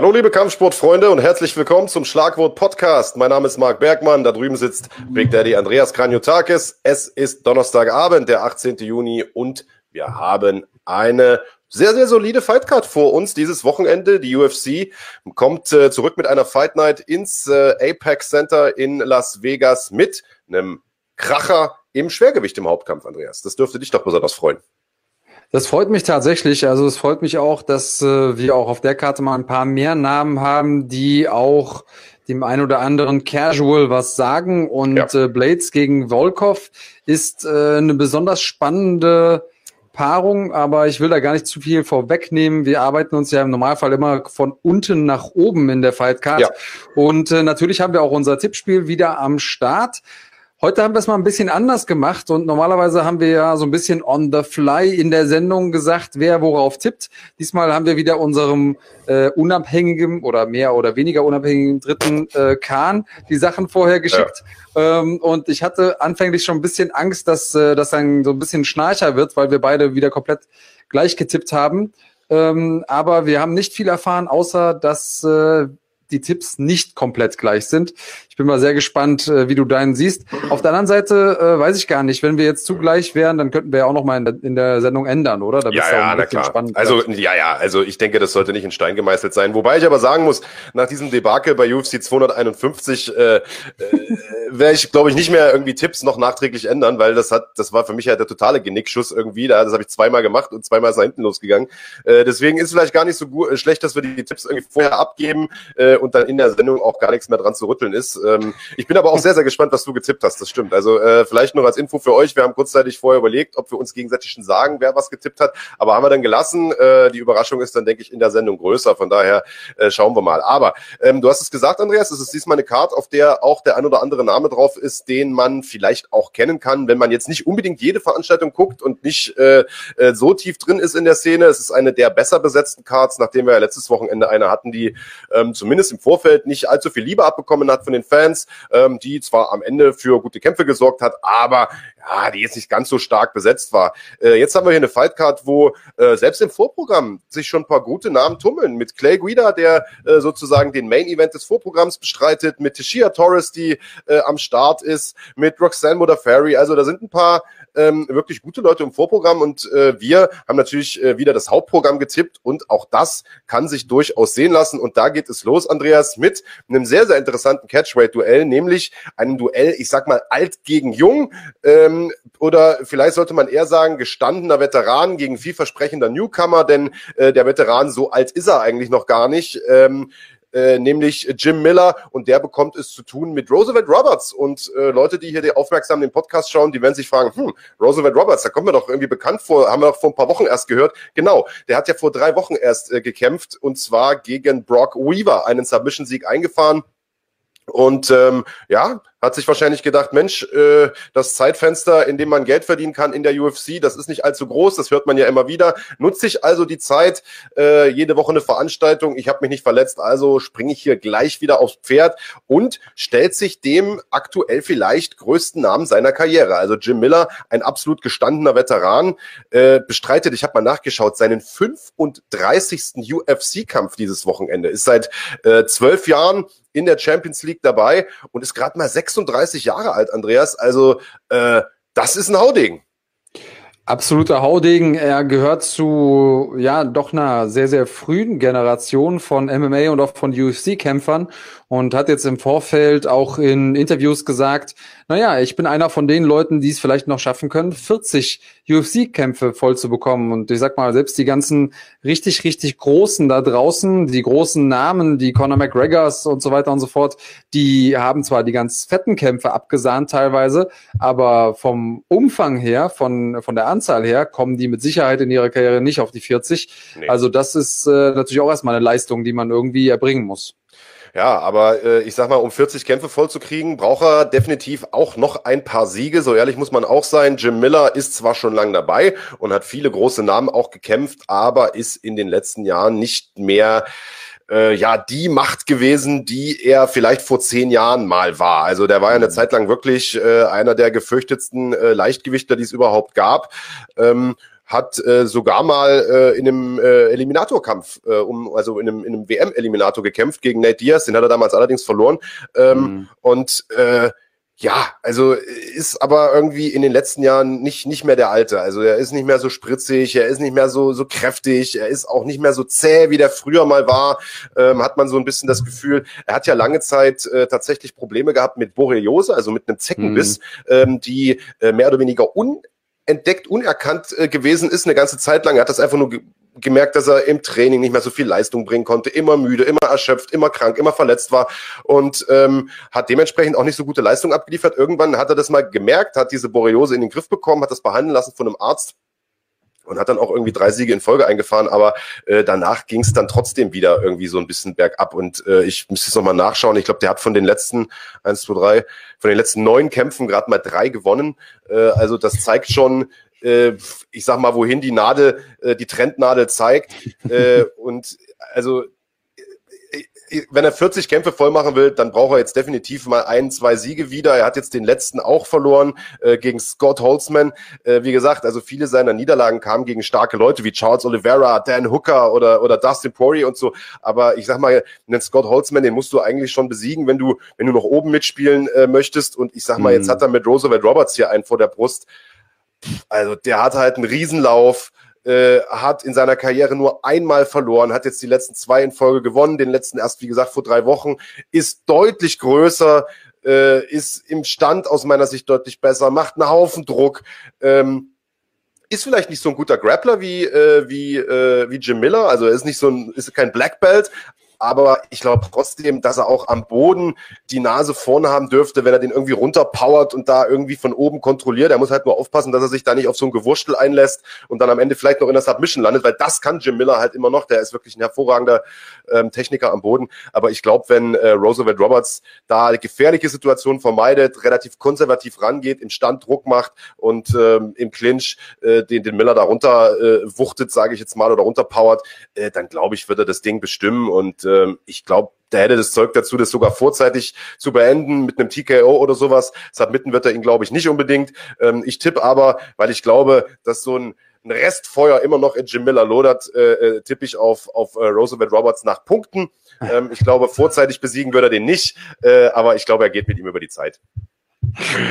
Hallo liebe Kampfsportfreunde und herzlich willkommen zum Schlagwort Podcast. Mein Name ist Marc Bergmann, da drüben sitzt Big Daddy Andreas Kranjotakis. Es ist Donnerstagabend, der 18. Juni und wir haben eine sehr, sehr solide Fightcard vor uns dieses Wochenende. Die UFC kommt äh, zurück mit einer Fight Night ins äh, Apex Center in Las Vegas mit einem Kracher im Schwergewicht im Hauptkampf, Andreas. Das dürfte dich doch besonders freuen. Das freut mich tatsächlich. Also es freut mich auch, dass äh, wir auch auf der Karte mal ein paar mehr Namen haben, die auch dem ein oder anderen Casual was sagen. Und ja. äh, Blades gegen Volkov ist äh, eine besonders spannende Paarung, aber ich will da gar nicht zu viel vorwegnehmen. Wir arbeiten uns ja im Normalfall immer von unten nach oben in der Fightcard. Ja. Und äh, natürlich haben wir auch unser Tippspiel wieder am Start. Heute haben wir es mal ein bisschen anders gemacht und normalerweise haben wir ja so ein bisschen on the fly in der Sendung gesagt, wer worauf tippt. Diesmal haben wir wieder unserem äh, unabhängigen oder mehr oder weniger unabhängigen dritten äh, Kahn die Sachen vorher geschickt. Ja. Ähm, und ich hatte anfänglich schon ein bisschen Angst, dass äh, das dann so ein bisschen Schnarcher wird, weil wir beide wieder komplett gleich getippt haben. Ähm, aber wir haben nicht viel erfahren, außer dass äh, die Tipps nicht komplett gleich sind. Ich bin mal sehr gespannt, äh, wie du deinen siehst. Auf der anderen Seite äh, weiß ich gar nicht, wenn wir jetzt zugleich wären, dann könnten wir ja auch noch mal in der, in der Sendung ändern, oder? Da ja, ja, na klar. Spannend, also ja, ja, also ich denke, das sollte nicht in Stein gemeißelt sein. Wobei ich aber sagen muss, nach diesem Debakel bei UFC 251 äh, äh, werde ich, glaube ich, nicht mehr irgendwie Tipps noch nachträglich ändern, weil das hat, das war für mich ja der totale Genickschuss irgendwie. Da, das habe ich zweimal gemacht und zweimal ist nach hinten losgegangen. Äh, deswegen ist es vielleicht gar nicht so gut, äh, schlecht, dass wir die Tipps irgendwie vorher abgeben äh, und dann in der Sendung auch gar nichts mehr dran zu rütteln ist. Ähm, ich bin aber auch sehr, sehr gespannt, was du getippt hast. Das stimmt. Also äh, vielleicht noch als Info für euch. Wir haben kurzzeitig vorher überlegt, ob wir uns gegenseitig schon sagen, wer was getippt hat. Aber haben wir dann gelassen. Äh, die Überraschung ist dann, denke ich, in der Sendung größer. Von daher äh, schauen wir mal. Aber ähm, du hast es gesagt, Andreas, es ist diesmal eine Karte, auf der auch der ein oder andere Name drauf ist, den man vielleicht auch kennen kann, wenn man jetzt nicht unbedingt jede Veranstaltung guckt und nicht äh, äh, so tief drin ist in der Szene. Es ist eine der besser besetzten Cards, nachdem wir ja letztes Wochenende eine hatten, die ähm, zumindest im Vorfeld nicht allzu viel Liebe abbekommen hat von den Fans, ähm, die zwar am Ende für gute Kämpfe gesorgt hat, aber ja, die jetzt nicht ganz so stark besetzt war. Äh, jetzt haben wir hier eine Fightcard, wo äh, selbst im Vorprogramm sich schon ein paar gute Namen tummeln. Mit Clay Guida, der äh, sozusagen den Main Event des Vorprogramms bestreitet, mit Tishia Torres, die äh, am Start ist, mit Roxanne Modafferi. Also da sind ein paar ähm, wirklich gute Leute im Vorprogramm und äh, wir haben natürlich äh, wieder das Hauptprogramm getippt und auch das kann sich durchaus sehen lassen. Und da geht es los, Andreas, mit einem sehr, sehr interessanten Catchweight-Duell, nämlich einem Duell, ich sag mal, alt gegen jung. Ähm, oder vielleicht sollte man eher sagen, gestandener Veteran gegen vielversprechender Newcomer, denn äh, der Veteran, so alt ist er eigentlich noch gar nicht. Ähm, äh, nämlich Jim Miller und der bekommt es zu tun mit Roosevelt Roberts und äh, Leute, die hier die aufmerksam den Podcast schauen, die werden sich fragen, hm, Roosevelt Roberts, da kommt mir doch irgendwie bekannt vor, haben wir doch vor ein paar Wochen erst gehört. Genau, der hat ja vor drei Wochen erst äh, gekämpft und zwar gegen Brock Weaver, einen Submission-Sieg eingefahren. Und ähm, ja, hat sich wahrscheinlich gedacht, Mensch, äh, das Zeitfenster, in dem man Geld verdienen kann in der UFC, das ist nicht allzu groß, das hört man ja immer wieder. Nutze ich also die Zeit, äh, jede Woche eine Veranstaltung, ich habe mich nicht verletzt, also springe ich hier gleich wieder aufs Pferd und stellt sich dem aktuell vielleicht größten Namen seiner Karriere. Also Jim Miller, ein absolut gestandener Veteran, äh, bestreitet, ich habe mal nachgeschaut, seinen 35. UFC-Kampf dieses Wochenende. Ist seit äh, zwölf Jahren in der Champions League dabei und ist gerade mal sechs 36 Jahre alt, Andreas. Also äh, das ist ein Hauding. Absoluter Haudegen. Er gehört zu, ja, doch einer sehr, sehr frühen Generation von MMA und auch von UFC-Kämpfern und hat jetzt im Vorfeld auch in Interviews gesagt, naja, ich bin einer von den Leuten, die es vielleicht noch schaffen können, 40 UFC-Kämpfe voll zu bekommen. Und ich sag mal, selbst die ganzen richtig, richtig Großen da draußen, die großen Namen, die Conor McGregors und so weiter und so fort, die haben zwar die ganz fetten Kämpfe abgesahnt teilweise, aber vom Umfang her, von, von der Anzahl her, kommen die mit Sicherheit in ihrer Karriere nicht auf die 40. Nee. Also das ist äh, natürlich auch erstmal eine Leistung, die man irgendwie erbringen muss. Ja, aber äh, ich sag mal, um 40 Kämpfe vollzukriegen, braucht er definitiv auch noch ein paar Siege. So ehrlich muss man auch sein. Jim Miller ist zwar schon lange dabei und hat viele große Namen auch gekämpft, aber ist in den letzten Jahren nicht mehr äh, ja die Macht gewesen, die er vielleicht vor zehn Jahren mal war. Also der war ja eine mhm. Zeit lang wirklich äh, einer der gefürchtetsten äh, Leichtgewichter, die es überhaupt gab. Ähm, hat äh, sogar mal äh, in einem äh, Eliminatorkampf, äh, um, also in einem, in einem WM-Eliminator gekämpft gegen Nate Diaz, den hat er damals allerdings verloren. Ähm, mhm. Und äh, ja, also ist aber irgendwie in den letzten Jahren nicht, nicht mehr der Alte. Also er ist nicht mehr so spritzig, er ist nicht mehr so, so kräftig, er ist auch nicht mehr so zäh, wie der früher mal war. Ähm, hat man so ein bisschen das Gefühl, er hat ja lange Zeit äh, tatsächlich Probleme gehabt mit Borreliose, also mit einem Zeckenbiss, mhm. ähm, die äh, mehr oder weniger unentdeckt, unerkannt äh, gewesen ist eine ganze Zeit lang. Er hat das einfach nur gemerkt, dass er im Training nicht mehr so viel Leistung bringen konnte, immer müde, immer erschöpft, immer krank, immer verletzt war und ähm, hat dementsprechend auch nicht so gute Leistung abgeliefert. Irgendwann hat er das mal gemerkt, hat diese Borreliose in den Griff bekommen, hat das behandeln lassen von einem Arzt und hat dann auch irgendwie drei Siege in Folge eingefahren, aber äh, danach ging es dann trotzdem wieder irgendwie so ein bisschen bergab und äh, ich müsste jetzt nochmal nachschauen. Ich glaube, der hat von den letzten eins, zwei, drei, von den letzten neun Kämpfen gerade mal drei gewonnen. Äh, also das zeigt schon, äh, ich sag mal, wohin die Nadel, äh, die Trendnadel zeigt. äh, und also wenn er 40 Kämpfe voll machen will, dann braucht er jetzt definitiv mal ein, zwei Siege wieder. Er hat jetzt den letzten auch verloren äh, gegen Scott Holzman. Äh, wie gesagt, also viele seiner Niederlagen kamen gegen starke Leute wie Charles Oliveira, Dan Hooker oder, oder Dustin Poirier und so. Aber ich sag mal, einen Scott Holzman, den musst du eigentlich schon besiegen, wenn du, wenn du noch oben mitspielen äh, möchtest. Und ich sag mal, jetzt mhm. hat er mit Roosevelt Roberts hier einen vor der Brust. Also der hat halt einen Riesenlauf, äh, hat in seiner Karriere nur einmal verloren, hat jetzt die letzten zwei in Folge gewonnen, den letzten erst, wie gesagt, vor drei Wochen, ist deutlich größer, äh, ist im Stand aus meiner Sicht deutlich besser, macht einen Haufen Druck. Ähm, ist vielleicht nicht so ein guter Grappler wie äh, wie äh, wie Jim Miller, also er ist nicht so ein ist kein Black Belt, aber ich glaube trotzdem, dass er auch am Boden die Nase vorne haben dürfte, wenn er den irgendwie runterpowert und da irgendwie von oben kontrolliert. Er muss halt nur aufpassen, dass er sich da nicht auf so ein Gewurstel einlässt und dann am Ende vielleicht noch in der Submission landet, weil das kann Jim Miller halt immer noch. Der ist wirklich ein hervorragender ähm, Techniker am Boden. Aber ich glaube, wenn äh, Roosevelt Roberts da gefährliche Situation vermeidet, relativ konservativ rangeht, im Stand Druck macht und ähm, im Clinch äh, den, den Miller da runter äh, wuchtet, sage ich jetzt mal, oder runterpowert, äh, dann glaube ich, wird er das Ding bestimmen und ähm, ich glaube, der hätte das Zeug dazu, das sogar vorzeitig zu beenden mit einem TKO oder sowas. Submitten wird er ihn, glaube ich, nicht unbedingt. Ähm, ich tippe aber, weil ich glaube, dass so ein, ein Restfeuer immer noch in Jim Miller lodert, äh, äh, tippe ich auf, auf äh, Roosevelt Roberts nach Punkten. Ähm, ich glaube, vorzeitig besiegen würde er den nicht, äh, aber ich glaube, er geht mit ihm über die Zeit.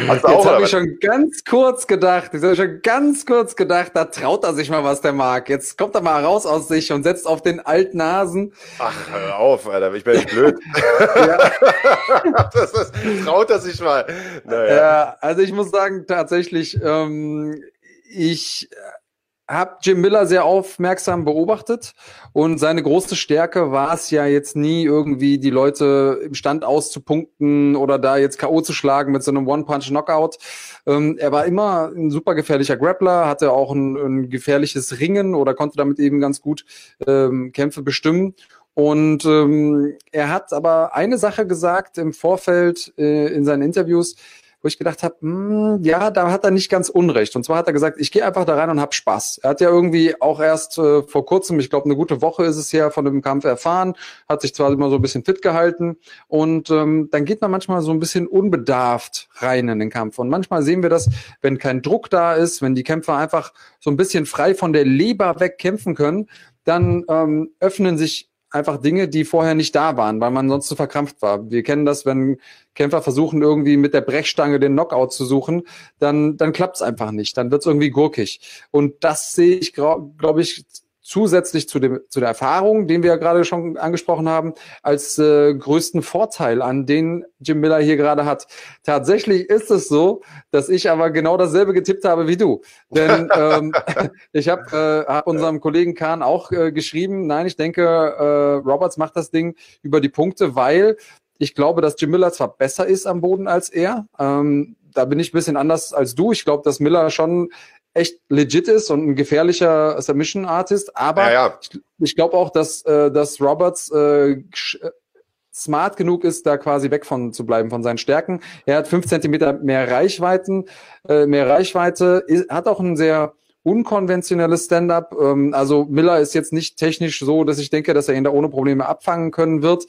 Hast Jetzt habe ich schon ganz kurz gedacht, ich habe schon ganz kurz gedacht, da traut er sich mal was, der Marc. Jetzt kommt er mal raus aus sich und setzt auf den alten Nasen. Ach, hör auf, Alter, ich bin nicht blöd. das ist, traut er sich mal. Naja. Ja, also ich muss sagen, tatsächlich, ähm, ich habe Jim Miller sehr aufmerksam beobachtet und seine große Stärke war es ja jetzt nie irgendwie die Leute im Stand auszupunkten oder da jetzt K.O. zu schlagen mit so einem One-Punch-Knockout. Ähm, er war immer ein super gefährlicher Grappler, hatte auch ein, ein gefährliches Ringen oder konnte damit eben ganz gut ähm, Kämpfe bestimmen. Und ähm, er hat aber eine Sache gesagt im Vorfeld äh, in seinen Interviews, wo ich gedacht habe, hm, ja, da hat er nicht ganz Unrecht. Und zwar hat er gesagt, ich gehe einfach da rein und hab Spaß. Er hat ja irgendwie auch erst äh, vor kurzem, ich glaube eine gute Woche ist es ja, von dem Kampf erfahren, hat sich zwar immer so ein bisschen fit gehalten und ähm, dann geht man manchmal so ein bisschen unbedarft rein in den Kampf. Und manchmal sehen wir das, wenn kein Druck da ist, wenn die Kämpfer einfach so ein bisschen frei von der Leber weg kämpfen können, dann ähm, öffnen sich einfach Dinge, die vorher nicht da waren, weil man sonst zu verkrampft war. Wir kennen das, wenn Kämpfer versuchen, irgendwie mit der Brechstange den Knockout zu suchen, dann, dann klappt es einfach nicht. Dann wird es irgendwie gurkig. Und das sehe ich, glaube glaub ich, zusätzlich zu, dem, zu der Erfahrung, den wir ja gerade schon angesprochen haben, als äh, größten Vorteil an den Jim Miller hier gerade hat. Tatsächlich ist es so, dass ich aber genau dasselbe getippt habe wie du. Denn ähm, ich habe äh, hab unserem Kollegen Kahn auch äh, geschrieben, nein, ich denke, äh, Roberts macht das Ding über die Punkte, weil ich glaube, dass Jim Miller zwar besser ist am Boden als er. Ähm, da bin ich ein bisschen anders als du. Ich glaube, dass Miller schon echt legit ist und ein gefährlicher Submission Artist, aber ja, ja. ich, ich glaube auch, dass, äh, dass Roberts äh, äh, smart genug ist, da quasi weg von zu bleiben von seinen Stärken. Er hat fünf Zentimeter mehr Reichweiten, äh, mehr Reichweite, ist, hat auch ein sehr unkonventionelles Stand-up. Ähm, also Miller ist jetzt nicht technisch so, dass ich denke, dass er ihn da ohne Probleme abfangen können wird.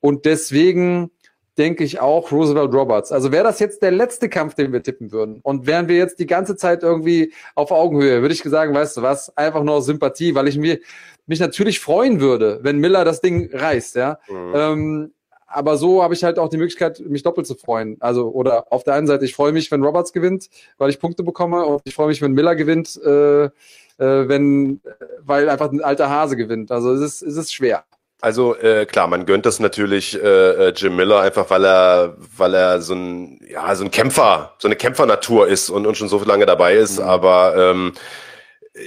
Und deswegen denke ich auch Roosevelt Roberts. Also wäre das jetzt der letzte Kampf, den wir tippen würden und wären wir jetzt die ganze Zeit irgendwie auf Augenhöhe, würde ich sagen, weißt du was, einfach nur aus Sympathie, weil ich mir, mich natürlich freuen würde, wenn Miller das Ding reißt, ja. Mhm. Ähm, aber so habe ich halt auch die Möglichkeit, mich doppelt zu freuen. Also, oder auf der einen Seite, ich freue mich, wenn Roberts gewinnt, weil ich Punkte bekomme, und ich freue mich, wenn Miller gewinnt, äh, äh, wenn, weil einfach ein alter Hase gewinnt. Also es ist, es ist schwer. Also äh, klar, man gönnt das natürlich äh, äh, Jim Miller einfach, weil er, weil er so ein, ja, so ein Kämpfer, so eine Kämpfernatur ist und, und schon so lange dabei ist. Mhm. Aber ähm,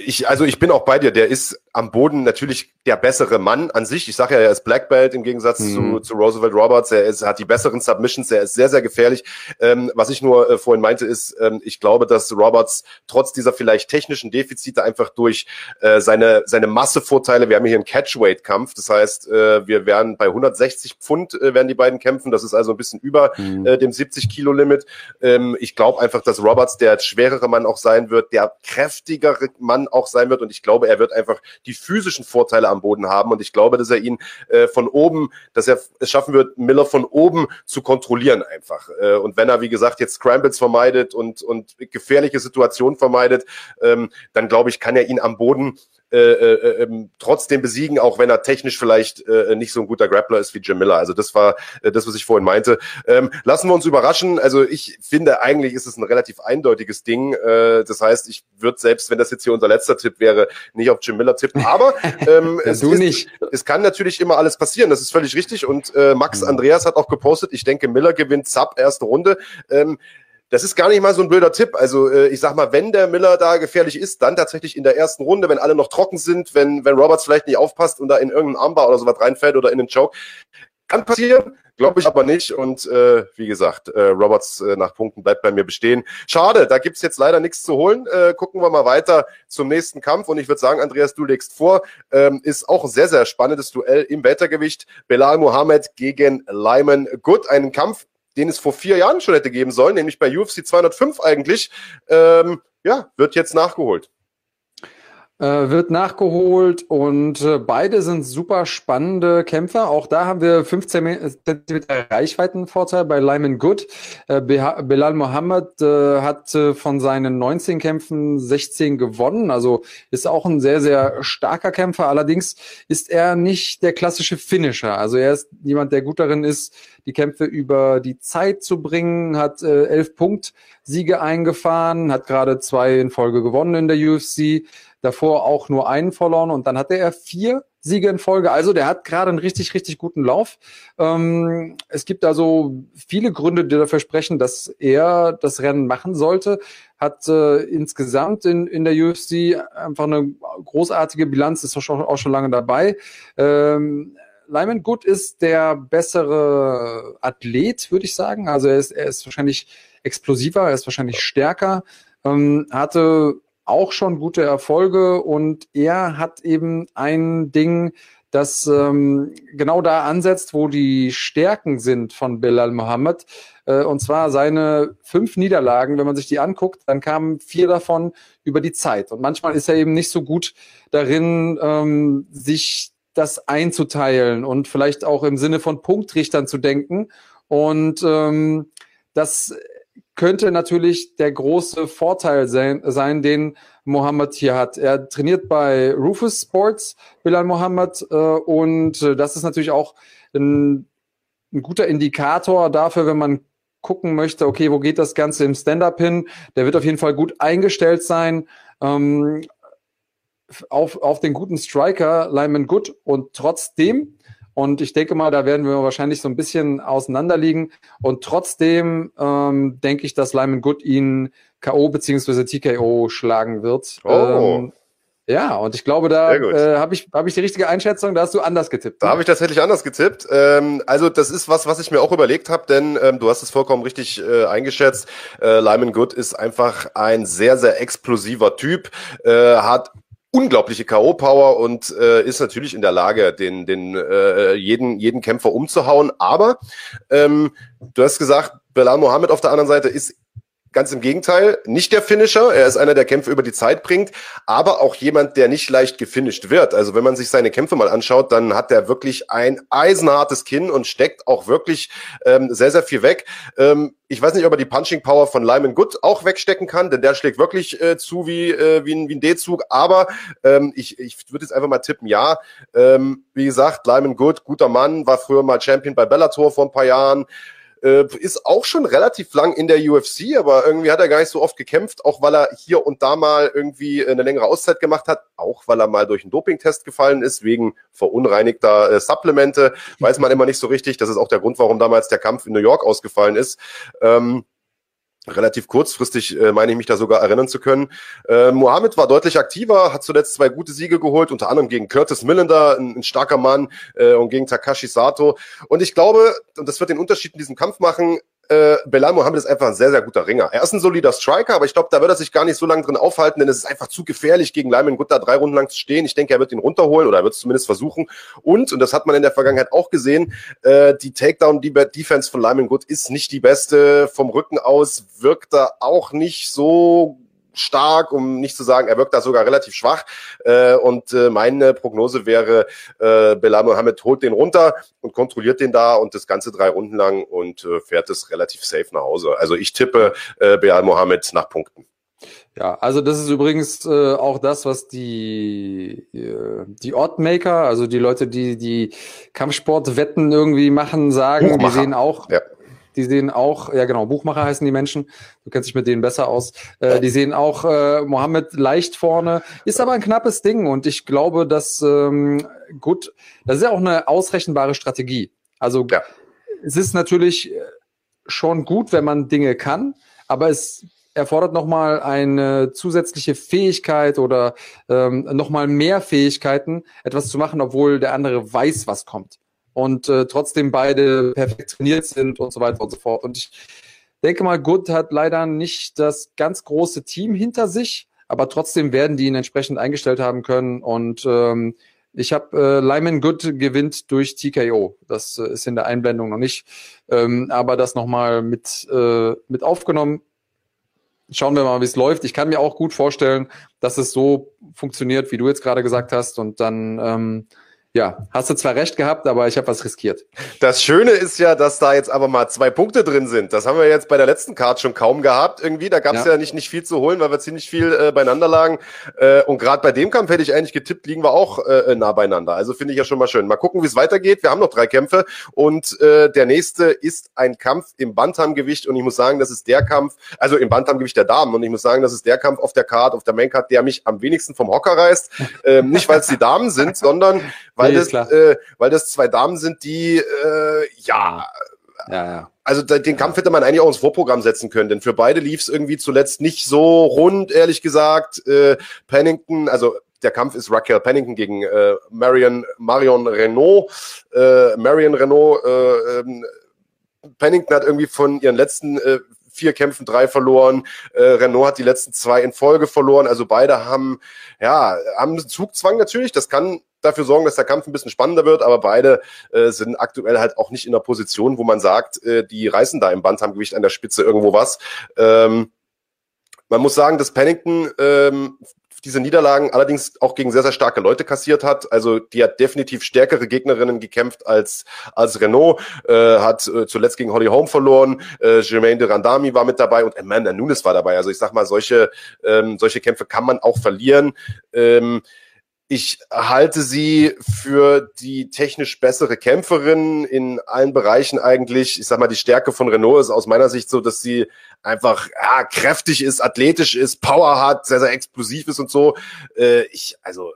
ich, also ich bin auch bei dir. Der ist am Boden natürlich der bessere Mann an sich. Ich sage ja, er ist Black Belt im Gegensatz mhm. zu, zu Roosevelt Roberts. Er ist, hat die besseren Submissions. Er ist sehr, sehr gefährlich. Ähm, was ich nur äh, vorhin meinte, ist, ähm, ich glaube, dass Roberts trotz dieser vielleicht technischen Defizite einfach durch äh, seine, seine Massevorteile, wir haben hier einen Catchweight-Kampf. Das heißt, äh, wir werden bei 160 Pfund äh, werden die beiden kämpfen. Das ist also ein bisschen über mhm. äh, dem 70 Kilo Limit. Ähm, ich glaube einfach, dass Roberts der schwerere Mann auch sein wird, der kräftigere Mann auch sein wird. Und ich glaube, er wird einfach die physischen Vorteile am Boden haben. Und ich glaube, dass er ihn äh, von oben, dass er es schaffen wird, Miller von oben zu kontrollieren einfach. Äh, und wenn er, wie gesagt, jetzt Scrambles vermeidet und, und gefährliche Situationen vermeidet, ähm, dann glaube ich, kann er ihn am Boden äh, äh, ähm, trotzdem besiegen, auch wenn er technisch vielleicht äh, nicht so ein guter Grappler ist wie Jim Miller. Also das war äh, das, was ich vorhin meinte. Ähm, lassen wir uns überraschen. Also ich finde, eigentlich ist es ein relativ eindeutiges Ding. Äh, das heißt, ich würde selbst, wenn das jetzt hier unser letzter Tipp wäre, nicht auf Jim Miller tippen. Aber ähm, es, du ist, nicht. es kann natürlich immer alles passieren. Das ist völlig richtig. Und äh, Max mhm. Andreas hat auch gepostet, ich denke, Miller gewinnt Sub erste Runde. Ähm, das ist gar nicht mal so ein blöder Tipp. Also äh, ich sag mal, wenn der Miller da gefährlich ist, dann tatsächlich in der ersten Runde, wenn alle noch trocken sind, wenn, wenn Roberts vielleicht nicht aufpasst und da in irgendeinen Armbar oder sowas reinfällt oder in den Choke. Kann passieren, glaube ich aber nicht. Und äh, wie gesagt, äh, Roberts äh, nach Punkten bleibt bei mir bestehen. Schade, da gibt's jetzt leider nichts zu holen. Äh, gucken wir mal weiter zum nächsten Kampf. Und ich würde sagen, Andreas, du legst vor. Ähm, ist auch ein sehr, sehr spannendes Duell im Weltergewicht. Belal Mohammed gegen Lyman Good. Ein Kampf, den es vor vier Jahren schon hätte geben sollen, nämlich bei UFC 205 eigentlich, ähm, ja, wird jetzt nachgeholt. Äh, wird nachgeholt und äh, beide sind super spannende Kämpfer. Auch da haben wir 15 cm Reichweitenvorteil bei Lyman Good. Äh, Belal Mohammed hat von seinen 19 Kämpfen 16 gewonnen, also ist auch ein sehr, sehr starker Kämpfer. Allerdings ist er nicht der klassische Finisher. Also er ist jemand, der gut darin ist, die Kämpfe über die Zeit zu bringen, hat elf Punkt Siege eingefahren, hat gerade zwei in Folge gewonnen in der UFC davor auch nur einen verloren und dann hatte er vier Siege in Folge. Also der hat gerade einen richtig, richtig guten Lauf. Ähm, es gibt also viele Gründe, die dafür sprechen, dass er das Rennen machen sollte. Hat äh, insgesamt in, in der UFC einfach eine großartige Bilanz, ist auch schon, auch schon lange dabei. Ähm, Lyman Good ist der bessere Athlet, würde ich sagen. Also er ist, er ist wahrscheinlich explosiver, er ist wahrscheinlich stärker. Ähm, hatte auch schon gute Erfolge und er hat eben ein Ding, das ähm, genau da ansetzt, wo die Stärken sind von Bilal Mohammed. Äh, und zwar seine fünf Niederlagen, wenn man sich die anguckt, dann kamen vier davon über die Zeit. Und manchmal ist er eben nicht so gut darin, ähm, sich das einzuteilen und vielleicht auch im Sinne von Punktrichtern zu denken. Und ähm, das könnte natürlich der große Vorteil sein, sein, den Mohammed hier hat. Er trainiert bei Rufus Sports, Bilal Mohammed, äh, und äh, das ist natürlich auch ein, ein guter Indikator dafür, wenn man gucken möchte, okay, wo geht das Ganze im Stand-up hin? Der wird auf jeden Fall gut eingestellt sein. Ähm, auf, auf den guten Striker Lyman Good und trotzdem und ich denke mal, da werden wir wahrscheinlich so ein bisschen auseinanderliegen. Und trotzdem ähm, denke ich, dass Lyman Good ihn K.O. bzw. TKO schlagen wird. Oh. Ähm, ja, und ich glaube, da äh, habe ich, hab ich die richtige Einschätzung, da hast du anders getippt. Da ne? habe ich tatsächlich anders getippt. Ähm, also das ist was, was ich mir auch überlegt habe, denn ähm, du hast es vollkommen richtig äh, eingeschätzt. Äh, Lyman Good ist einfach ein sehr, sehr explosiver Typ, äh, hat unglaubliche K.O.-Power und äh, ist natürlich in der Lage, den, den äh, jeden, jeden Kämpfer umzuhauen. Aber ähm, du hast gesagt, Belal Mohammed auf der anderen Seite ist Ganz im Gegenteil, nicht der Finisher. Er ist einer, der Kämpfe über die Zeit bringt, aber auch jemand, der nicht leicht gefinisht wird. Also wenn man sich seine Kämpfe mal anschaut, dann hat er wirklich ein eisenhartes Kinn und steckt auch wirklich ähm, sehr, sehr viel weg. Ähm, ich weiß nicht, ob er die Punching Power von Lyman Good auch wegstecken kann, denn der schlägt wirklich äh, zu wie, äh, wie ein, wie ein D-Zug. Aber ähm, ich, ich würde jetzt einfach mal tippen, ja. Ähm, wie gesagt, Lyman Good, guter Mann, war früher mal Champion bei Bellator vor ein paar Jahren. Äh, ist auch schon relativ lang in der UFC, aber irgendwie hat er gar nicht so oft gekämpft, auch weil er hier und da mal irgendwie eine längere Auszeit gemacht hat, auch weil er mal durch einen Dopingtest gefallen ist, wegen verunreinigter äh, Supplemente. Weiß man immer nicht so richtig. Das ist auch der Grund, warum damals der Kampf in New York ausgefallen ist. Ähm, relativ kurzfristig, äh, meine ich mich da sogar erinnern zu können. Äh, Mohammed war deutlich aktiver, hat zuletzt zwei gute Siege geholt, unter anderem gegen Curtis Millender, ein, ein starker Mann, äh, und gegen Takashi Sato. Und ich glaube, und das wird den Unterschied in diesem Kampf machen, äh, Belal Mohammed ist einfach ein sehr, sehr guter Ringer. Er ist ein solider Striker, aber ich glaube, da wird er sich gar nicht so lange drin aufhalten, denn es ist einfach zu gefährlich, gegen Lyman Gutta drei Runden lang zu stehen. Ich denke, er wird ihn runterholen oder er wird es zumindest versuchen. Und, und das hat man in der Vergangenheit auch gesehen, äh, die Takedown-Defense von Lyman Good ist nicht die beste. Vom Rücken aus wirkt er auch nicht so stark, um nicht zu sagen, er wirkt da sogar relativ schwach. Äh, und äh, meine Prognose wäre, äh, Belal Mohammed holt den runter und kontrolliert den da und das Ganze drei Runden lang und äh, fährt es relativ safe nach Hause. Also ich tippe äh, Belal Mohammed nach Punkten. Ja, also das ist übrigens äh, auch das, was die äh, die Oddmaker, also die Leute, die die Kampfsportwetten irgendwie machen, sagen, Buchmacher. die sehen auch, ja. Die sehen auch, ja genau, Buchmacher heißen die Menschen. Du kennst dich mit denen besser aus. Äh, die sehen auch äh, Mohammed leicht vorne. Ist aber ein knappes Ding und ich glaube, dass ähm, gut, das ist ja auch eine ausrechenbare Strategie. Also ja. es ist natürlich schon gut, wenn man Dinge kann, aber es erfordert nochmal eine zusätzliche Fähigkeit oder ähm, nochmal mehr Fähigkeiten, etwas zu machen, obwohl der andere weiß, was kommt und äh, trotzdem beide perfekt trainiert sind und so weiter und so fort. Und ich denke mal, Good hat leider nicht das ganz große Team hinter sich, aber trotzdem werden die ihn entsprechend eingestellt haben können. Und ähm, ich habe äh, Lyman Good gewinnt durch TKO. Das äh, ist in der Einblendung noch nicht, ähm, aber das nochmal mit, äh, mit aufgenommen. Schauen wir mal, wie es läuft. Ich kann mir auch gut vorstellen, dass es so funktioniert, wie du jetzt gerade gesagt hast, und dann ähm, ja, hast du zwar recht gehabt, aber ich habe was riskiert. Das Schöne ist ja, dass da jetzt aber mal zwei Punkte drin sind. Das haben wir jetzt bei der letzten Card schon kaum gehabt. Irgendwie, da gab es ja. ja. nicht, nicht viel zu holen, weil wir ziemlich viel äh, beieinander lagen. Äh, und gerade bei dem Kampf hätte ich eigentlich getippt, liegen wir auch äh, nah beieinander. Also finde ich ja schon mal schön. Mal gucken, wie es weitergeht. Wir haben noch drei Kämpfe und äh, der nächste ist ein Kampf im Bantamgewicht und ich muss sagen, das ist der Kampf, also im Bantamgewicht der Damen und ich muss sagen, das ist der Kampf auf der Card, auf der Main Card, der mich am wenigsten vom Hocker reißt. Ähm, nicht, weil es die Damen sind, sondern weil, nee, das, äh, weil das zwei Damen sind, die, äh, ja, ja, ja. Also den Kampf hätte man eigentlich auch ins Vorprogramm setzen können, denn für beide lief es irgendwie zuletzt nicht so rund, ehrlich gesagt. Äh, Pennington, also der Kampf ist Raquel Pennington gegen äh, Marion, Marion Renault. Äh, Marion Renault, äh, ähm, Pennington hat irgendwie von ihren letzten äh, vier Kämpfen drei verloren. Äh, Renault hat die letzten zwei in Folge verloren. Also beide haben, ja, haben Zugzwang natürlich. Das kann dafür sorgen, dass der Kampf ein bisschen spannender wird, aber beide äh, sind aktuell halt auch nicht in der Position, wo man sagt, äh, die reißen da im Bantamgewicht an der Spitze irgendwo was. Ähm, man muss sagen, dass Pennington ähm, diese Niederlagen allerdings auch gegen sehr, sehr starke Leute kassiert hat. Also die hat definitiv stärkere Gegnerinnen gekämpft als, als Renault, äh, hat äh, zuletzt gegen Holly Holm verloren, äh, Jermaine de Randami war mit dabei und Amanda Nunes war dabei. Also ich sag mal, solche, ähm, solche Kämpfe kann man auch verlieren. Ähm, ich halte sie für die technisch bessere Kämpferin in allen Bereichen eigentlich. Ich sag mal, die Stärke von Renault ist aus meiner Sicht so, dass sie einfach ja, kräftig ist, athletisch ist, Power hat, sehr, sehr explosiv ist und so. Äh, ich, also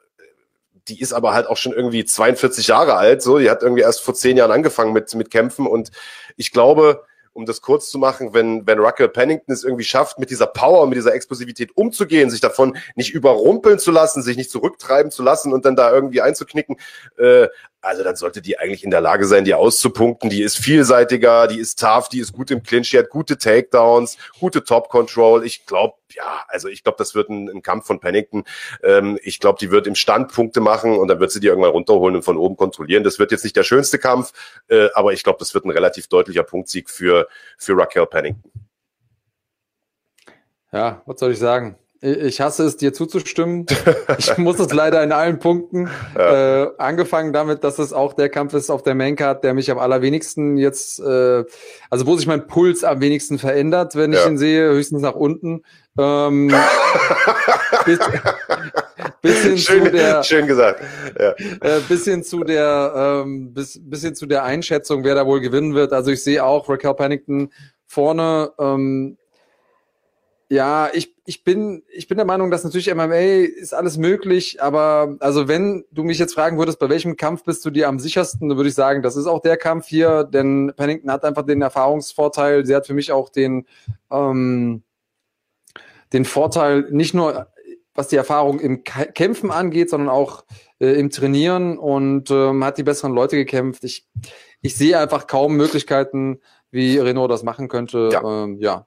die ist aber halt auch schon irgendwie 42 Jahre alt, so, die hat irgendwie erst vor zehn Jahren angefangen mit, mit Kämpfen und ich glaube, um das kurz zu machen, wenn, wenn Ruckel Pennington es irgendwie schafft, mit dieser Power und mit dieser Explosivität umzugehen, sich davon nicht überrumpeln zu lassen, sich nicht zurücktreiben zu lassen und dann da irgendwie einzuknicken, äh, also dann sollte die eigentlich in der Lage sein, die auszupunkten. Die ist vielseitiger, die ist tough, die ist gut im Clinch, die hat gute Takedowns, gute Top Control. Ich glaube, ja, also ich glaube, das wird ein, ein, Kampf von Pennington. Ähm, ich glaube, die wird im Stand Punkte machen und dann wird sie die irgendwann runterholen und von oben kontrollieren. Das wird jetzt nicht der schönste Kampf, äh, aber ich glaube, das wird ein relativ deutlicher Punktsieg für, für Raquel Pennington. Ja, was soll ich sagen? Ich hasse es, dir zuzustimmen. Ich muss es leider in allen Punkten. Ja. Äh, angefangen damit, dass es auch der Kampf ist auf der Maincard, der mich am allerwenigsten jetzt, äh, also wo sich mein Puls am wenigsten verändert, wenn ja. ich ihn sehe, höchstens nach unten. Ähm, bis, bisschen schön, zu der, schön gesagt. Ja. Äh, bisschen zu der, ähm, bis, bisschen zu der Einschätzung, wer da wohl gewinnen wird. Also ich sehe auch Raquel Pennington vorne. Ähm, ja, ich, ich bin, ich bin der Meinung, dass natürlich MMA ist alles möglich, aber also wenn du mich jetzt fragen würdest, bei welchem Kampf bist du dir am sichersten, dann würde ich sagen, das ist auch der Kampf hier, denn Pennington hat einfach den Erfahrungsvorteil, sie hat für mich auch den, ähm, den Vorteil, nicht nur was die Erfahrung im Kämpfen angeht, sondern auch äh, im Trainieren und ähm, hat die besseren Leute gekämpft. Ich, ich sehe einfach kaum Möglichkeiten, wie Renault das machen könnte. Ja. Ähm, ja.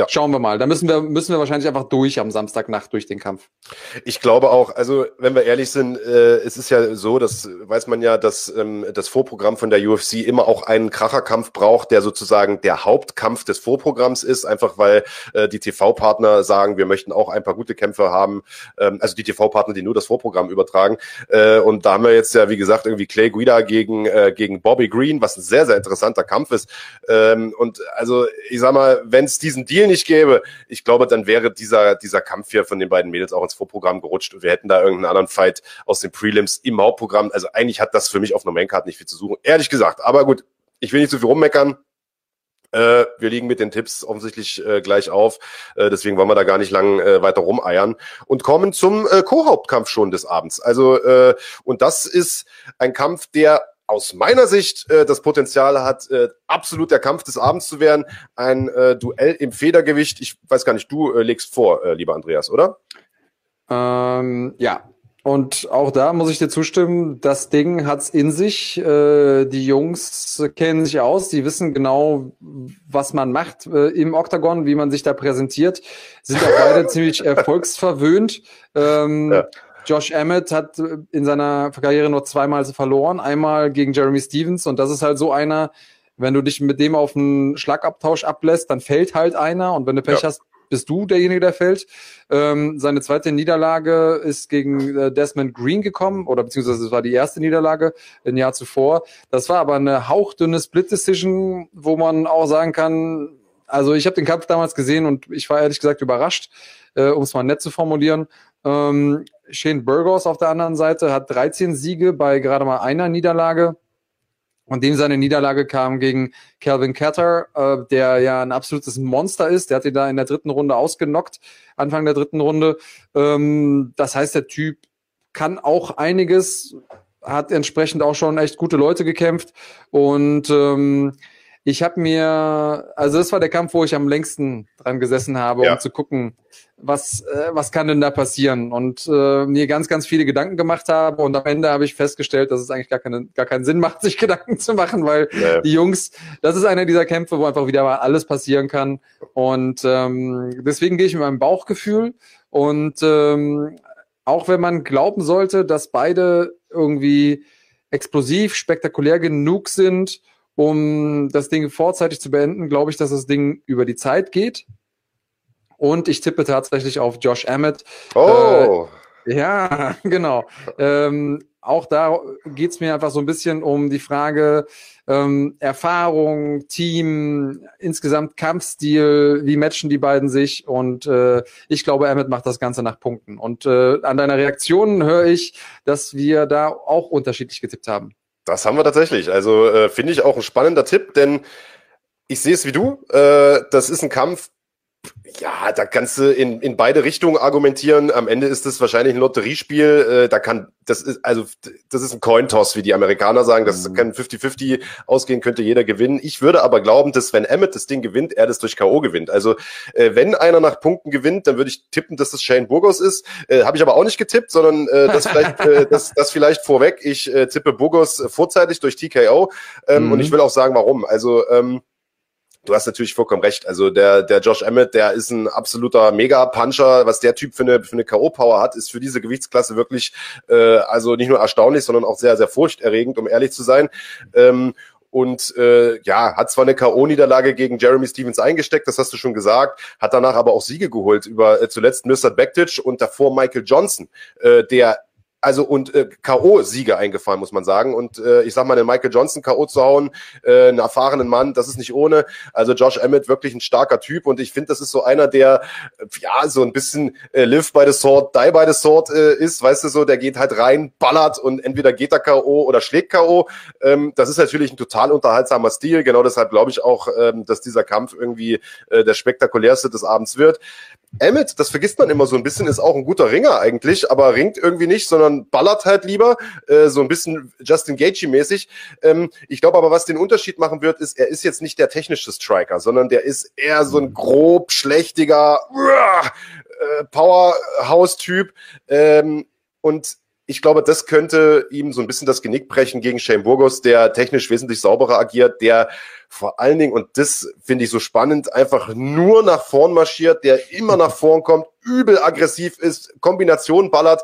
Ja. Schauen wir mal. Da müssen wir, müssen wir wahrscheinlich einfach durch am Samstagnacht durch den Kampf. Ich glaube auch, also wenn wir ehrlich sind, äh, es ist ja so, das weiß man ja, dass ähm, das Vorprogramm von der UFC immer auch einen Kracherkampf braucht, der sozusagen der Hauptkampf des Vorprogramms ist, einfach weil äh, die TV-Partner sagen, wir möchten auch ein paar gute Kämpfe haben, ähm, also die TV-Partner, die nur das Vorprogramm übertragen. Äh, und da haben wir jetzt ja, wie gesagt, irgendwie Clay Guida gegen, äh, gegen Bobby Green, was ein sehr, sehr interessanter Kampf ist. Ähm, und also ich sag mal, wenn es diesen Deal nicht gäbe, ich glaube, dann wäre dieser, dieser Kampf hier von den beiden Mädels auch ins Vorprogramm gerutscht und wir hätten da irgendeinen anderen Fight aus den Prelims im Hauptprogramm. Also eigentlich hat das für mich auf einer Maincard nicht viel zu suchen, ehrlich gesagt. Aber gut, ich will nicht zu viel rummeckern. Äh, wir liegen mit den Tipps offensichtlich äh, gleich auf. Äh, deswegen wollen wir da gar nicht lang äh, weiter rumeiern und kommen zum äh, Co-Hauptkampf schon des Abends. Also, äh, und das ist ein Kampf, der aus meiner Sicht äh, das Potenzial hat, äh, absolut der Kampf des Abends zu werden. Ein äh, Duell im Federgewicht. Ich weiß gar nicht, du äh, legst vor, äh, lieber Andreas, oder? Ähm, ja. Und auch da muss ich dir zustimmen, das Ding hat's in sich. Äh, die Jungs kennen sich aus, die wissen genau, was man macht äh, im Oktagon, wie man sich da präsentiert, sind auch beide ziemlich erfolgsverwöhnt. Ähm, ja Josh Emmett hat in seiner Karriere nur zweimal verloren. Einmal gegen Jeremy Stevens und das ist halt so einer, wenn du dich mit dem auf einen Schlagabtausch ablässt, dann fällt halt einer und wenn du Pech ja. hast, bist du derjenige, der fällt. Ähm, seine zweite Niederlage ist gegen äh, Desmond Green gekommen, oder beziehungsweise es war die erste Niederlage ein Jahr zuvor. Das war aber eine hauchdünne Split-Decision, wo man auch sagen kann, also ich habe den Kampf damals gesehen und ich war ehrlich gesagt überrascht, äh, um es mal nett zu formulieren. Ähm, Shane Burgos auf der anderen Seite hat 13 Siege bei gerade mal einer Niederlage. Und dem seine Niederlage kam gegen Calvin Catter, äh, der ja ein absolutes Monster ist. Der hat ihn da in der dritten Runde ausgenockt, Anfang der dritten Runde. Ähm, das heißt, der Typ kann auch einiges, hat entsprechend auch schon echt gute Leute gekämpft. Und ähm, ich habe mir, also das war der Kampf, wo ich am längsten dran gesessen habe, ja. um zu gucken, was, äh, was kann denn da passieren? Und äh, mir ganz, ganz viele Gedanken gemacht habe. Und am Ende habe ich festgestellt, dass es eigentlich gar, keine, gar keinen Sinn macht, sich Gedanken zu machen, weil ja. die Jungs, das ist einer dieser Kämpfe, wo einfach wieder mal alles passieren kann. Und ähm, deswegen gehe ich mit meinem Bauchgefühl. Und ähm, auch wenn man glauben sollte, dass beide irgendwie explosiv, spektakulär genug sind, um das Ding vorzeitig zu beenden, glaube ich, dass das Ding über die Zeit geht. Und ich tippe tatsächlich auf Josh Emmett. Oh. Äh, ja, genau. Ähm, auch da geht's mir einfach so ein bisschen um die Frage ähm, Erfahrung, Team, insgesamt Kampfstil, wie matchen die beiden sich und äh, ich glaube, Emmett macht das Ganze nach Punkten. Und äh, an deiner Reaktion höre ich, dass wir da auch unterschiedlich getippt haben. Das haben wir tatsächlich. Also äh, finde ich auch ein spannender Tipp, denn ich sehe es wie du. Äh, das ist ein Kampf, ja, da kannst du in, in beide Richtungen argumentieren. Am Ende ist das wahrscheinlich ein Lotteriespiel. Äh, da kann, das ist, also, das ist ein Cointoss, wie die Amerikaner sagen. Das mhm. kann 50-50 ausgehen, könnte jeder gewinnen. Ich würde aber glauben, dass wenn Emmett das Ding gewinnt, er das durch K.O. gewinnt. Also, äh, wenn einer nach Punkten gewinnt, dann würde ich tippen, dass das Shane Burgos ist. Äh, Habe ich aber auch nicht getippt, sondern äh, das vielleicht, äh, das, das vielleicht vorweg. Ich äh, tippe Burgos vorzeitig durch TKO. Ähm, mhm. Und ich will auch sagen, warum. Also, ähm, du hast natürlich vollkommen recht. Also der, der Josh Emmett, der ist ein absoluter Mega-Puncher. Was der Typ für eine, für eine K.O.-Power hat, ist für diese Gewichtsklasse wirklich, äh, also nicht nur erstaunlich, sondern auch sehr, sehr furchterregend, um ehrlich zu sein. Ähm, und äh, ja, hat zwar eine K.O.-Niederlage gegen Jeremy Stevens eingesteckt, das hast du schon gesagt, hat danach aber auch Siege geholt über äh, zuletzt Mr. Bektic und davor Michael Johnson, äh, der also und äh, K.O.-Siege eingefahren, muss man sagen. Und äh, ich sag mal, den Michael Johnson K.O. zu hauen, äh, einen erfahrenen Mann, das ist nicht ohne. Also Josh Emmett wirklich ein starker Typ und ich finde, das ist so einer, der äh, ja so ein bisschen äh, live by the sword, die by the sword äh, ist, weißt du so, der geht halt rein, ballert und entweder geht er K.O. oder schlägt K.O. Ähm, das ist natürlich ein total unterhaltsamer Stil. Genau deshalb glaube ich auch, ähm, dass dieser Kampf irgendwie äh, der spektakulärste des Abends wird. Emmett, das vergisst man immer so ein bisschen, ist auch ein guter Ringer eigentlich, aber ringt irgendwie nicht, sondern ballert halt lieber, äh, so ein bisschen Justin Gaethje-mäßig. Ähm, ich glaube aber, was den Unterschied machen wird, ist, er ist jetzt nicht der technische Striker, sondern der ist eher so ein grob, schlechtiger äh, Powerhouse-Typ. Ähm, und ich glaube, das könnte ihm so ein bisschen das Genick brechen gegen Shane Burgos, der technisch wesentlich sauberer agiert, der vor allen Dingen, und das finde ich so spannend, einfach nur nach vorn marschiert, der immer nach vorn kommt, übel aggressiv ist, Kombination ballert.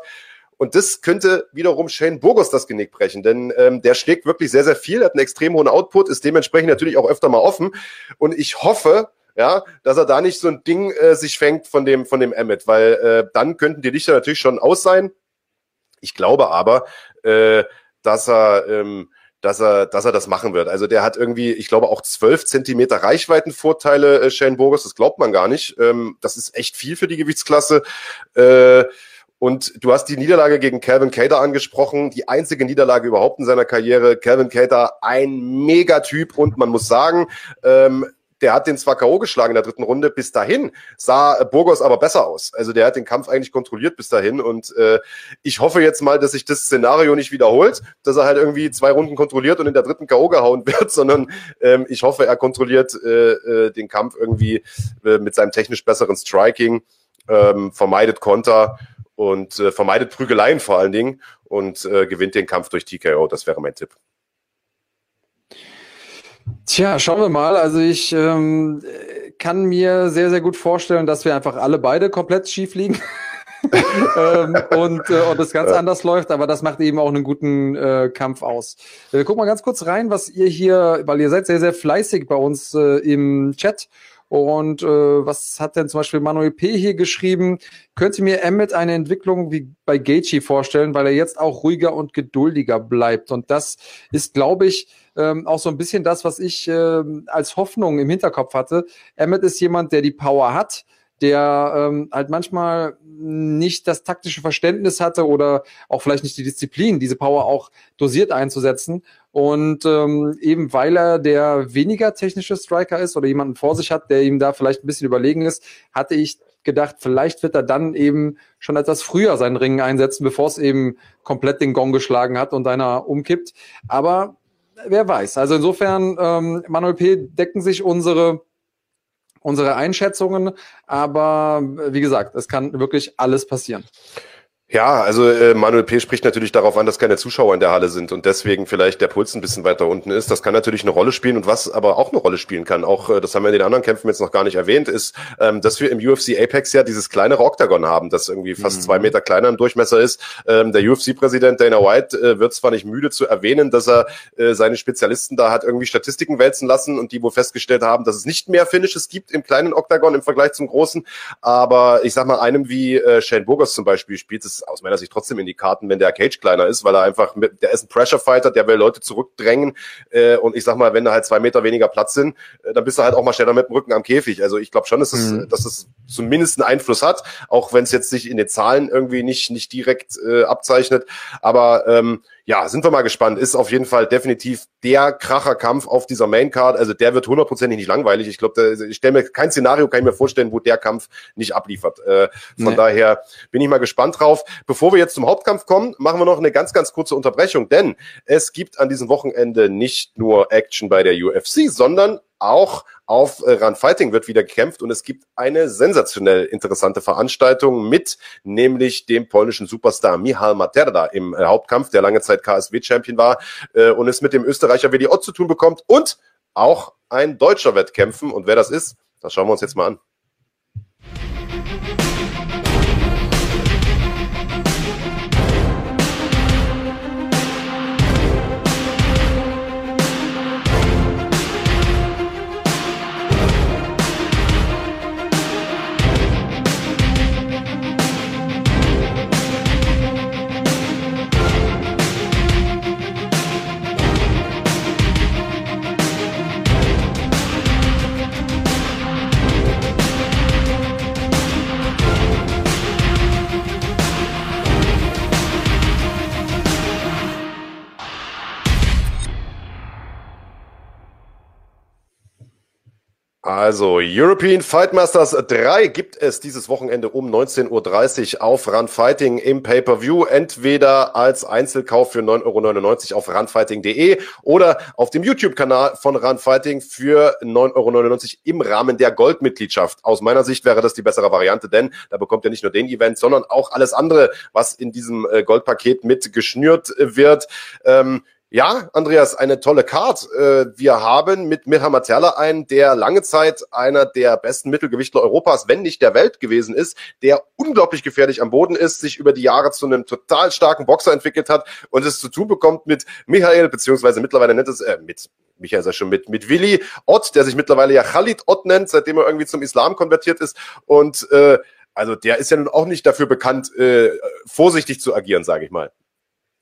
Und das könnte wiederum Shane Burgos das Genick brechen, denn ähm, der schlägt wirklich sehr, sehr viel, hat einen extrem hohen Output, ist dementsprechend natürlich auch öfter mal offen. Und ich hoffe, ja, dass er da nicht so ein Ding äh, sich fängt von dem, von dem Emmet, weil äh, dann könnten die Lichter natürlich schon aus sein. Ich glaube aber, äh, dass er, ähm, dass er, dass er das machen wird. Also der hat irgendwie, ich glaube, auch zwölf Zentimeter Reichweitenvorteile, äh, Shane Burgos, das glaubt man gar nicht. Ähm, das ist echt viel für die Gewichtsklasse. Äh, und du hast die Niederlage gegen Calvin Cater angesprochen, die einzige Niederlage überhaupt in seiner Karriere. Calvin Cater, ein Megatyp und man muss sagen, ähm, der hat den zwar K.O. geschlagen in der dritten Runde, bis dahin sah Burgos aber besser aus. Also der hat den Kampf eigentlich kontrolliert bis dahin und äh, ich hoffe jetzt mal, dass sich das Szenario nicht wiederholt, dass er halt irgendwie zwei Runden kontrolliert und in der dritten K.O. gehauen wird, sondern ähm, ich hoffe, er kontrolliert äh, äh, den Kampf irgendwie äh, mit seinem technisch besseren Striking, ähm, vermeidet Konter und äh, vermeidet Prügeleien vor allen Dingen und äh, gewinnt den Kampf durch TKO. Das wäre mein Tipp. Tja, schauen wir mal. Also ich ähm, kann mir sehr, sehr gut vorstellen, dass wir einfach alle beide komplett schief liegen. ähm, und, äh, und das ganz ja. anders läuft, aber das macht eben auch einen guten äh, Kampf aus. Äh, guck mal ganz kurz rein, was ihr hier, weil ihr seid sehr, sehr fleißig bei uns äh, im Chat und äh, was hat denn zum Beispiel Manuel P. hier geschrieben? Könnte mir Emmet eine Entwicklung wie bei Gaethje vorstellen, weil er jetzt auch ruhiger und geduldiger bleibt. Und das ist, glaube ich, ähm, auch so ein bisschen das, was ich äh, als Hoffnung im Hinterkopf hatte. Emmet ist jemand, der die Power hat, der ähm, halt manchmal nicht das taktische Verständnis hatte oder auch vielleicht nicht die Disziplin, diese Power auch dosiert einzusetzen. Und ähm, eben weil er der weniger technische Striker ist oder jemanden vor sich hat, der ihm da vielleicht ein bisschen überlegen ist, hatte ich gedacht, vielleicht wird er dann eben schon etwas früher seinen Ring einsetzen, bevor es eben komplett den Gong geschlagen hat und einer umkippt. Aber wer weiß. Also insofern, ähm, Manuel P. decken sich unsere unsere Einschätzungen, aber wie gesagt, es kann wirklich alles passieren. Ja, also äh, Manuel P. spricht natürlich darauf an, dass keine Zuschauer in der Halle sind und deswegen vielleicht der Puls ein bisschen weiter unten ist. Das kann natürlich eine Rolle spielen und was aber auch eine Rolle spielen kann, auch äh, das haben wir in den anderen Kämpfen jetzt noch gar nicht erwähnt, ist, ähm, dass wir im UFC Apex ja dieses kleinere Octagon haben, das irgendwie fast mhm. zwei Meter kleiner im Durchmesser ist. Ähm, der UFC-Präsident Dana White äh, wird zwar nicht müde zu erwähnen, dass er äh, seine Spezialisten da hat irgendwie Statistiken wälzen lassen und die wohl festgestellt haben, dass es nicht mehr Finishes gibt im kleinen Octagon im Vergleich zum großen. Aber ich sag mal, einem wie äh, Shane Burgos zum Beispiel spielt es aus meiner Sicht trotzdem in die Karten, wenn der Cage kleiner ist, weil er einfach, mit, der ist ein Pressure Fighter, der will Leute zurückdrängen äh, und ich sag mal, wenn da halt zwei Meter weniger Platz sind, äh, dann bist du halt auch mal schneller mit dem Rücken am Käfig. Also ich glaube schon, dass es, mhm. dass es zumindest einen Einfluss hat, auch wenn es jetzt sich in den Zahlen irgendwie nicht nicht direkt äh, abzeichnet, aber ähm, ja, sind wir mal gespannt. Ist auf jeden Fall definitiv der Kracherkampf auf dieser Maincard. Also der wird hundertprozentig nicht langweilig. Ich glaube, ich stelle mir kein Szenario, kann ich mir vorstellen, wo der Kampf nicht abliefert. Äh, von nee. daher bin ich mal gespannt drauf. Bevor wir jetzt zum Hauptkampf kommen, machen wir noch eine ganz, ganz kurze Unterbrechung, denn es gibt an diesem Wochenende nicht nur Action bei der UFC, sondern auch auf äh, Run Fighting wird wieder gekämpft und es gibt eine sensationell interessante Veranstaltung mit nämlich dem polnischen Superstar Michal Materda im äh, Hauptkampf, der lange Zeit KSW-Champion war äh, und es mit dem Österreicher WDO zu tun bekommt und auch ein deutscher Wettkämpfen. Und wer das ist, das schauen wir uns jetzt mal an. Also, European Fight Masters 3 gibt es dieses Wochenende um 19.30 Uhr auf Run Fighting im Pay-Per-View. Entweder als Einzelkauf für 9,99 Euro auf runfighting.de oder auf dem YouTube-Kanal von Run Fighting für 9,99 Euro im Rahmen der Goldmitgliedschaft. Aus meiner Sicht wäre das die bessere Variante, denn da bekommt ihr nicht nur den Event, sondern auch alles andere, was in diesem äh, Goldpaket mit geschnürt wird. Ähm, ja, Andreas, eine tolle Card. Äh, wir haben mit Mirha Materla einen, der lange Zeit einer der besten Mittelgewichtler Europas, wenn nicht der Welt gewesen ist, der unglaublich gefährlich am Boden ist, sich über die Jahre zu einem total starken Boxer entwickelt hat und es zu tun bekommt mit Michael, beziehungsweise mittlerweile nennt es, äh, mit Michael ist ja schon mit, mit Willi Ott, der sich mittlerweile ja Khalid Ott nennt, seitdem er irgendwie zum Islam konvertiert ist und äh, also der ist ja nun auch nicht dafür bekannt, äh, vorsichtig zu agieren, sage ich mal.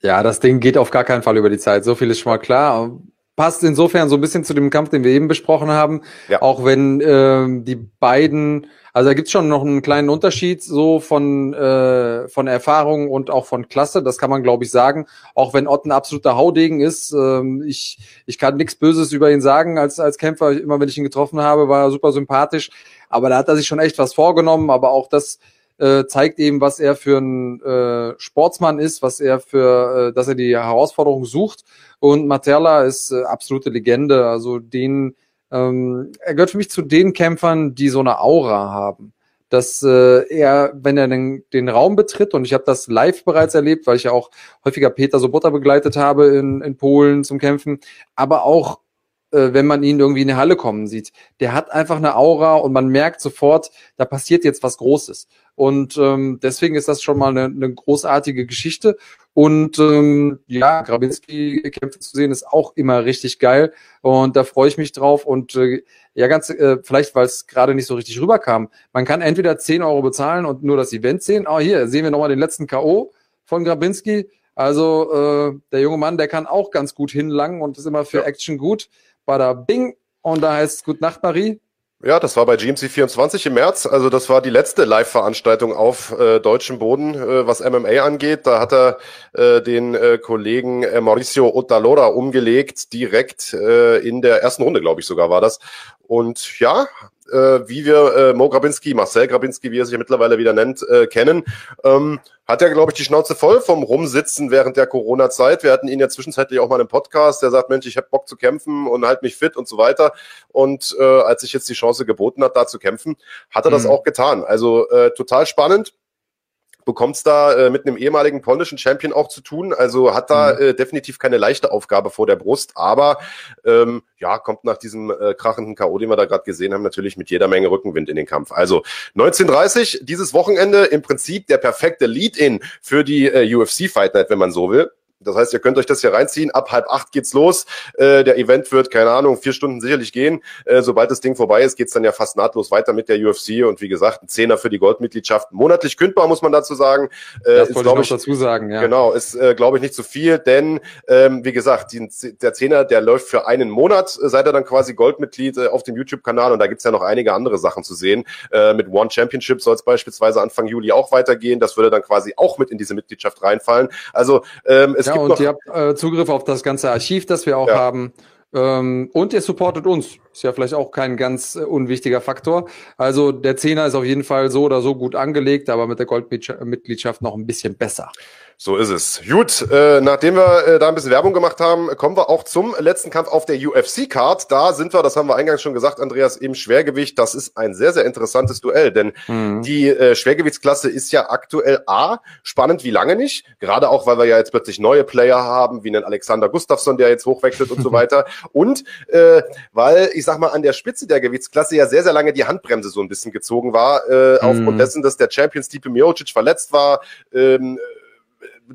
Ja, das Ding geht auf gar keinen Fall über die Zeit. So viel ist schon mal klar. Passt insofern so ein bisschen zu dem Kampf, den wir eben besprochen haben. Ja. Auch wenn äh, die beiden, also da gibt's schon noch einen kleinen Unterschied so von, äh, von Erfahrung und auch von Klasse. Das kann man, glaube ich, sagen. Auch wenn Ott ein absoluter Haudegen ist. Ähm, ich, ich kann nichts Böses über ihn sagen als, als Kämpfer. Immer wenn ich ihn getroffen habe, war er super sympathisch. Aber da hat er sich schon echt was vorgenommen. Aber auch das äh, zeigt eben, was er für ein äh, Sportsmann ist, was er für, äh, dass er die Herausforderung sucht. Und Materla ist äh, absolute Legende. Also den, ähm, er gehört für mich zu den Kämpfern, die so eine Aura haben. Dass äh, er, wenn er den, den Raum betritt, und ich habe das live bereits erlebt, weil ich ja auch häufiger Peter Sobotta begleitet habe in, in Polen zum Kämpfen, aber auch wenn man ihn irgendwie in die Halle kommen sieht. Der hat einfach eine Aura und man merkt sofort, da passiert jetzt was Großes. Und ähm, deswegen ist das schon mal eine, eine großartige Geschichte. Und ähm, ja, Grabinski kämpfen zu sehen, ist auch immer richtig geil. Und da freue ich mich drauf. Und äh, ja, ganz, äh, vielleicht, weil es gerade nicht so richtig rüberkam. Man kann entweder 10 Euro bezahlen und nur das Event sehen. Ah, hier sehen wir nochmal den letzten K.O. von Grabinski. Also äh, der junge Mann, der kann auch ganz gut hinlangen und ist immer für ja. Action gut. Bada Bing. Und da heißt es Gut Nacht, Marie. Ja, das war bei GMC 24 im März. Also das war die letzte Live-Veranstaltung auf äh, deutschem Boden, äh, was MMA angeht. Da hat er äh, den äh, Kollegen äh, Mauricio Otalora umgelegt, direkt äh, in der ersten Runde, glaube ich sogar war das. Und ja, äh, wie wir äh, Mo Grabinski, Marcel Grabinski, wie er sich ja mittlerweile wieder nennt, äh, kennen, ähm, hat er, glaube ich, die Schnauze voll vom Rumsitzen während der Corona-Zeit. Wir hatten ihn ja zwischenzeitlich auch mal im Podcast, der sagt, Mensch, ich habe Bock zu kämpfen und halt mich fit und so weiter. Und äh, als sich jetzt die Chance geboten hat, da zu kämpfen, hat er mhm. das auch getan. Also äh, total spannend bekommt's da äh, mit einem ehemaligen polnischen Champion auch zu tun. Also hat da mhm. äh, definitiv keine leichte Aufgabe vor der Brust, aber ähm, ja, kommt nach diesem äh, krachenden K.O., den wir da gerade gesehen haben, natürlich mit jeder Menge Rückenwind in den Kampf. Also 1930, dieses Wochenende im Prinzip der perfekte Lead-In für die äh, UFC Fight Night, wenn man so will. Das heißt, ihr könnt euch das hier reinziehen. Ab halb acht geht's los. Äh, der Event wird, keine Ahnung, vier Stunden sicherlich gehen. Äh, sobald das Ding vorbei ist, geht's dann ja fast nahtlos weiter mit der UFC. Und wie gesagt, ein Zehner für die Goldmitgliedschaft. Monatlich kündbar, muss man dazu sagen. Äh, das ist, wollte ich, ich dazu sagen, ja. Genau, ist, äh, glaube ich, nicht zu viel, denn, ähm, wie gesagt, die, der Zehner, der läuft für einen Monat, äh, seid ihr dann quasi Goldmitglied äh, auf dem YouTube-Kanal. Und da gibt's ja noch einige andere Sachen zu sehen. Äh, mit One Championship soll es beispielsweise Anfang Juli auch weitergehen. Das würde dann quasi auch mit in diese Mitgliedschaft reinfallen. Also ähm, es ja, gibt und. Ihr habt, äh, Zugriff auf das ganze Archiv, das wir auch ja. haben. Ähm, und ihr supportet uns. Ist ja vielleicht auch kein ganz äh, unwichtiger Faktor. Also der Zehner ist auf jeden Fall so oder so gut angelegt, aber mit der Goldmitgliedschaft noch ein bisschen besser. So ist es. Gut, äh, nachdem wir äh, da ein bisschen Werbung gemacht haben, kommen wir auch zum letzten Kampf auf der UFC-Card. Da sind wir, das haben wir eingangs schon gesagt, Andreas, im Schwergewicht. Das ist ein sehr, sehr interessantes Duell, denn mhm. die äh, Schwergewichtsklasse ist ja aktuell A, spannend wie lange nicht. Gerade auch, weil wir ja jetzt plötzlich neue Player haben, wie einen Alexander Gustafsson, der jetzt hochwechselt und so weiter. Und äh, weil, ich sag mal, an der Spitze der Gewichtsklasse ja sehr, sehr lange die Handbremse so ein bisschen gezogen war, äh, mhm. aufgrund dessen, dass der Champion Stipe Miocic verletzt war. Ähm,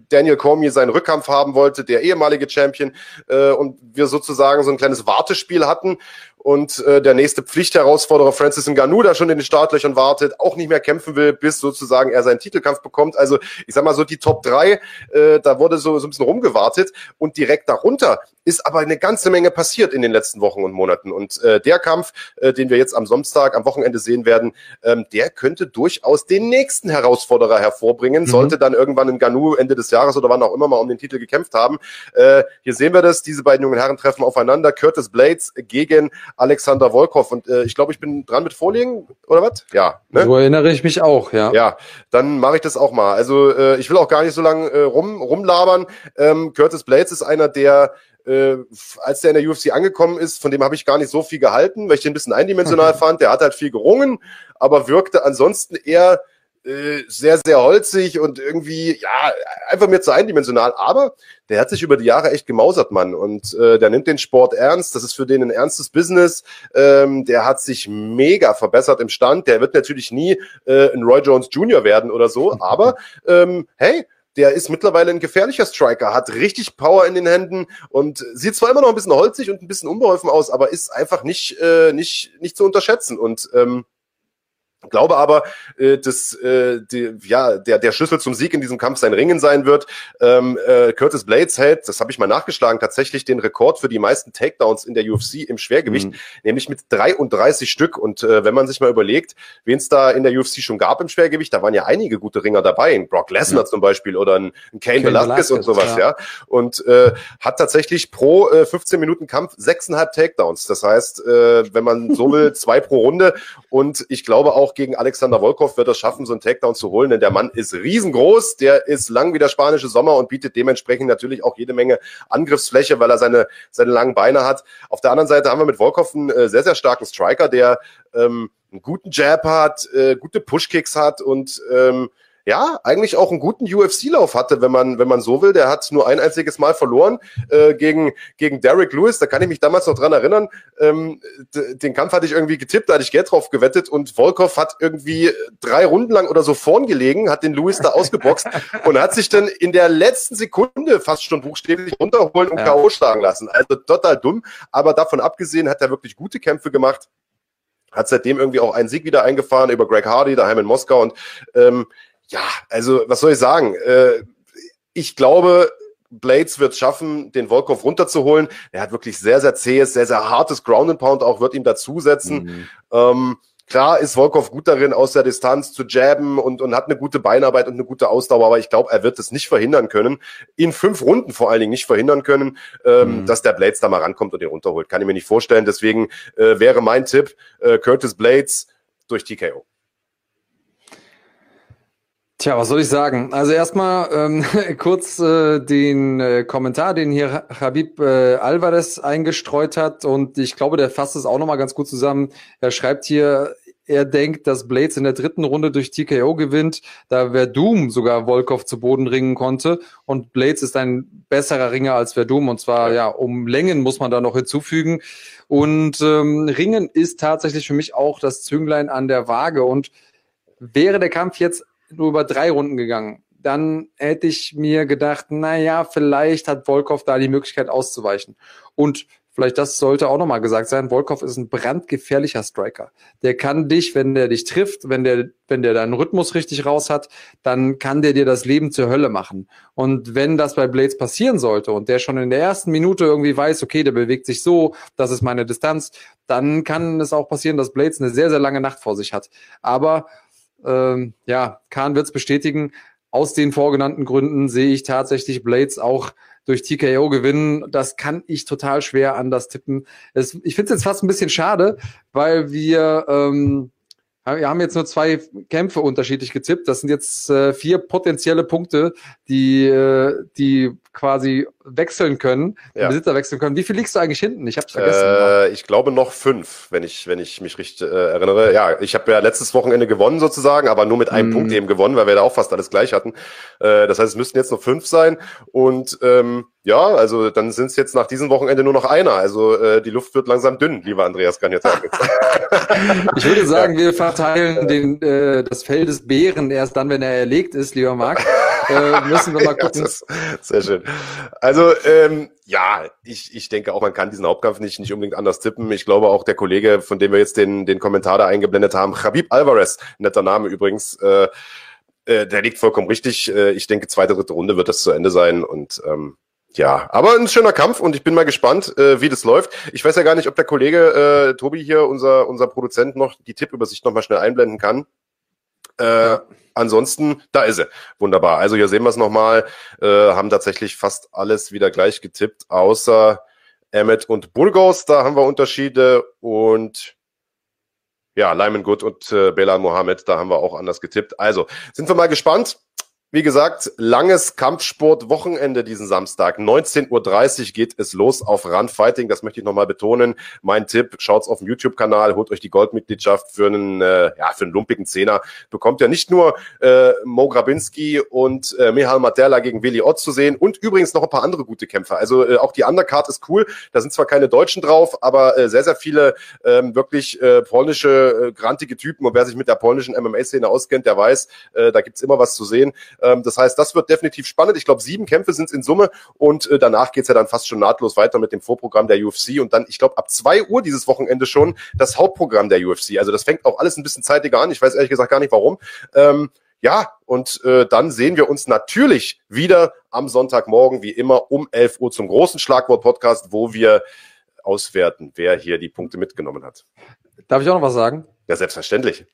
Daniel Cormier seinen Rückkampf haben wollte, der ehemalige Champion, äh, und wir sozusagen so ein kleines Wartespiel hatten und äh, der nächste Pflichtherausforderer Francis Ngannou da schon in den Startlöchern wartet, auch nicht mehr kämpfen will, bis sozusagen er seinen Titelkampf bekommt. Also ich sag mal so die Top 3, äh, da wurde so, so ein bisschen rumgewartet und direkt darunter ist aber eine ganze Menge passiert in den letzten Wochen und Monaten. Und äh, der Kampf, äh, den wir jetzt am Samstag, am Wochenende sehen werden, ähm, der könnte durchaus den nächsten Herausforderer hervorbringen, mhm. sollte dann irgendwann in Ganu Ende des Jahres oder wann auch immer mal um den Titel gekämpft haben. Äh, hier sehen wir das, diese beiden jungen Herren treffen aufeinander. Curtis Blades gegen Alexander Volkov. Und äh, ich glaube, ich bin dran mit Vorlegen, oder was? Ja. Ne? So erinnere ich mich auch, ja. Ja, dann mache ich das auch mal. Also äh, ich will auch gar nicht so lange äh, rum, rumlabern. Ähm, Curtis Blades ist einer, der äh, als der in der UFC angekommen ist, von dem habe ich gar nicht so viel gehalten, weil ich den ein bisschen eindimensional fand. Der hat halt viel gerungen, aber wirkte ansonsten eher äh, sehr, sehr holzig und irgendwie, ja, einfach mir zu eindimensional. Aber der hat sich über die Jahre echt gemausert, Mann. Und äh, der nimmt den Sport ernst. Das ist für den ein ernstes Business. Ähm, der hat sich mega verbessert im Stand. Der wird natürlich nie äh, ein Roy Jones Jr. werden oder so. Aber ähm, hey, der ist mittlerweile ein gefährlicher Striker, hat richtig Power in den Händen und sieht zwar immer noch ein bisschen holzig und ein bisschen unbeholfen aus, aber ist einfach nicht, äh, nicht, nicht zu unterschätzen. Und ähm, Glaube aber, äh, dass äh, die, ja, der, der Schlüssel zum Sieg in diesem Kampf sein Ringen sein wird. Ähm, äh, Curtis Blades hält, das habe ich mal nachgeschlagen, tatsächlich den Rekord für die meisten Takedowns in der UFC im Schwergewicht, mhm. nämlich mit 33 Stück. Und äh, wenn man sich mal überlegt, wen es da in der UFC schon gab im Schwergewicht, da waren ja einige gute Ringer dabei, ein Brock Lesnar ja. zum Beispiel oder ein, ein Kane, Kane Velasquez, und sowas, ja. ja. Und äh, hat tatsächlich pro äh, 15 Minuten Kampf sechseinhalb Takedowns. Das heißt, äh, wenn man so will, zwei pro Runde. Und ich glaube auch, auch gegen Alexander Volkov wird er schaffen, so einen Takedown zu holen, denn der Mann ist riesengroß, der ist lang wie der spanische Sommer und bietet dementsprechend natürlich auch jede Menge Angriffsfläche, weil er seine, seine langen Beine hat. Auf der anderen Seite haben wir mit Volkov einen äh, sehr, sehr starken Striker, der ähm, einen guten Jab hat, äh, gute Pushkicks hat und ähm, ja, eigentlich auch einen guten UFC-Lauf hatte, wenn man, wenn man so will. Der hat nur ein einziges Mal verloren äh, gegen, gegen Derek Lewis. Da kann ich mich damals noch dran erinnern. Ähm, den Kampf hatte ich irgendwie getippt, da hatte ich Geld drauf gewettet und Volkov hat irgendwie drei Runden lang oder so vorn gelegen, hat den Lewis da ausgeboxt und hat sich dann in der letzten Sekunde fast schon buchstäblich runterholen und ja. K.O. schlagen lassen. Also total dumm. Aber davon abgesehen hat er wirklich gute Kämpfe gemacht hat seitdem irgendwie auch einen Sieg wieder eingefahren über Greg Hardy daheim in Moskau und ähm, ja, also was soll ich sagen? Äh, ich glaube, Blades wird schaffen, den Volkov runterzuholen. Er hat wirklich sehr, sehr zähes, sehr, sehr hartes Ground and Pound auch, wird ihm dazusetzen. Mhm. Ähm, klar ist Volkov gut darin, aus der Distanz zu jabben und, und hat eine gute Beinarbeit und eine gute Ausdauer, aber ich glaube, er wird es nicht verhindern können, in fünf Runden vor allen Dingen nicht verhindern können, ähm, mhm. dass der Blades da mal rankommt und ihn runterholt. Kann ich mir nicht vorstellen. Deswegen äh, wäre mein Tipp, äh, Curtis Blades durch TKO. Tja, was soll ich sagen? Also erstmal ähm, kurz äh, den äh, Kommentar, den hier Habib äh, Alvarez eingestreut hat. Und ich glaube, der fasst es auch nochmal ganz gut zusammen. Er schreibt hier, er denkt, dass Blades in der dritten Runde durch TKO gewinnt, da Verdum sogar Volkov zu Boden ringen konnte. Und Blades ist ein besserer Ringer als Verdum und zwar ja um Längen muss man da noch hinzufügen. Und ähm, Ringen ist tatsächlich für mich auch das Zünglein an der Waage. Und wäre der Kampf jetzt nur über drei Runden gegangen, dann hätte ich mir gedacht, na vielleicht hat Volkov da die Möglichkeit auszuweichen. Und vielleicht das sollte auch nochmal gesagt sein, Volkov ist ein brandgefährlicher Striker. Der kann dich, wenn der dich trifft, wenn der, wenn der deinen Rhythmus richtig raus hat, dann kann der dir das Leben zur Hölle machen. Und wenn das bei Blades passieren sollte und der schon in der ersten Minute irgendwie weiß, okay, der bewegt sich so, das ist meine Distanz, dann kann es auch passieren, dass Blades eine sehr, sehr lange Nacht vor sich hat. Aber ähm, ja, Kahn wird es bestätigen. Aus den vorgenannten Gründen sehe ich tatsächlich Blades auch durch TKO gewinnen. Das kann ich total schwer anders tippen. Es, ich finde es jetzt fast ein bisschen schade, weil wir ähm, wir haben jetzt nur zwei Kämpfe unterschiedlich gezippt. Das sind jetzt äh, vier potenzielle Punkte, die, äh, die quasi wechseln können, ja. Besitzer wechseln können. Wie viel liegst du eigentlich hinten? Ich habe vergessen. Äh, ich glaube noch fünf, wenn ich, wenn ich mich richtig äh, erinnere. Ja, ich habe ja letztes Wochenende gewonnen sozusagen, aber nur mit einem mm. Punkt eben gewonnen, weil wir da auch fast alles gleich hatten. Äh, das heißt, es müssten jetzt noch fünf sein. Und ähm, ja, also dann sind es jetzt nach diesem Wochenende nur noch einer. Also äh, die Luft wird langsam dünn, lieber Andreas kann jetzt sagen. ich würde sagen, wir verteilen den, äh, das Fell des Bären erst dann, wenn er erlegt ist, lieber Marc. Äh, müssen wir mal gucken. Ja, sehr schön. Also ähm, ja, ich, ich denke auch, man kann diesen Hauptkampf nicht, nicht unbedingt anders tippen. Ich glaube auch der Kollege, von dem wir jetzt den, den Kommentar da eingeblendet haben, Khabib Alvarez, netter Name übrigens, äh, äh, der liegt vollkommen richtig. Äh, ich denke, zweite, dritte Runde wird das zu Ende sein und ähm, ja, aber ein schöner Kampf und ich bin mal gespannt, äh, wie das läuft. Ich weiß ja gar nicht, ob der Kollege äh, Tobi hier, unser, unser Produzent, noch die Tippübersicht noch mal schnell einblenden kann. Äh, ja. Ansonsten, da ist er. Wunderbar. Also hier sehen wir es nochmal. Äh, haben tatsächlich fast alles wieder gleich getippt, außer Emmet und Burgos, da haben wir Unterschiede und ja, Lyman Good und äh, Belal Mohammed, da haben wir auch anders getippt. Also, sind wir mal gespannt. Wie gesagt, langes Kampfsport-Wochenende diesen Samstag. 19.30 Uhr geht es los auf Run Fighting. Das möchte ich nochmal betonen. Mein Tipp, schaut's auf dem YouTube-Kanal, holt euch die Goldmitgliedschaft für einen, äh, ja, für einen lumpigen Zehner. Bekommt ja nicht nur äh, Mo Grabinski und äh, Mihal Materla gegen Willi Ott zu sehen und übrigens noch ein paar andere gute Kämpfer. Also äh, auch die Undercard ist cool. Da sind zwar keine Deutschen drauf, aber äh, sehr, sehr viele ähm, wirklich äh, polnische, äh, grantige Typen. Und wer sich mit der polnischen MMA-Szene auskennt, der weiß, äh, da gibt's immer was zu sehen. Ähm, das heißt, das wird definitiv spannend. Ich glaube, sieben Kämpfe sind es in Summe und äh, danach geht's ja dann fast schon nahtlos weiter mit dem Vorprogramm der UFC und dann, ich glaube, ab zwei Uhr dieses Wochenende schon das Hauptprogramm der UFC. Also das fängt auch alles ein bisschen zeitiger an. Ich weiß ehrlich gesagt gar nicht warum. Ähm, ja, und äh, dann sehen wir uns natürlich wieder am Sonntagmorgen, wie immer, um 11 Uhr zum großen Schlagwort-Podcast, wo wir auswerten, wer hier die Punkte mitgenommen hat. Darf ich auch noch was sagen? Ja, selbstverständlich.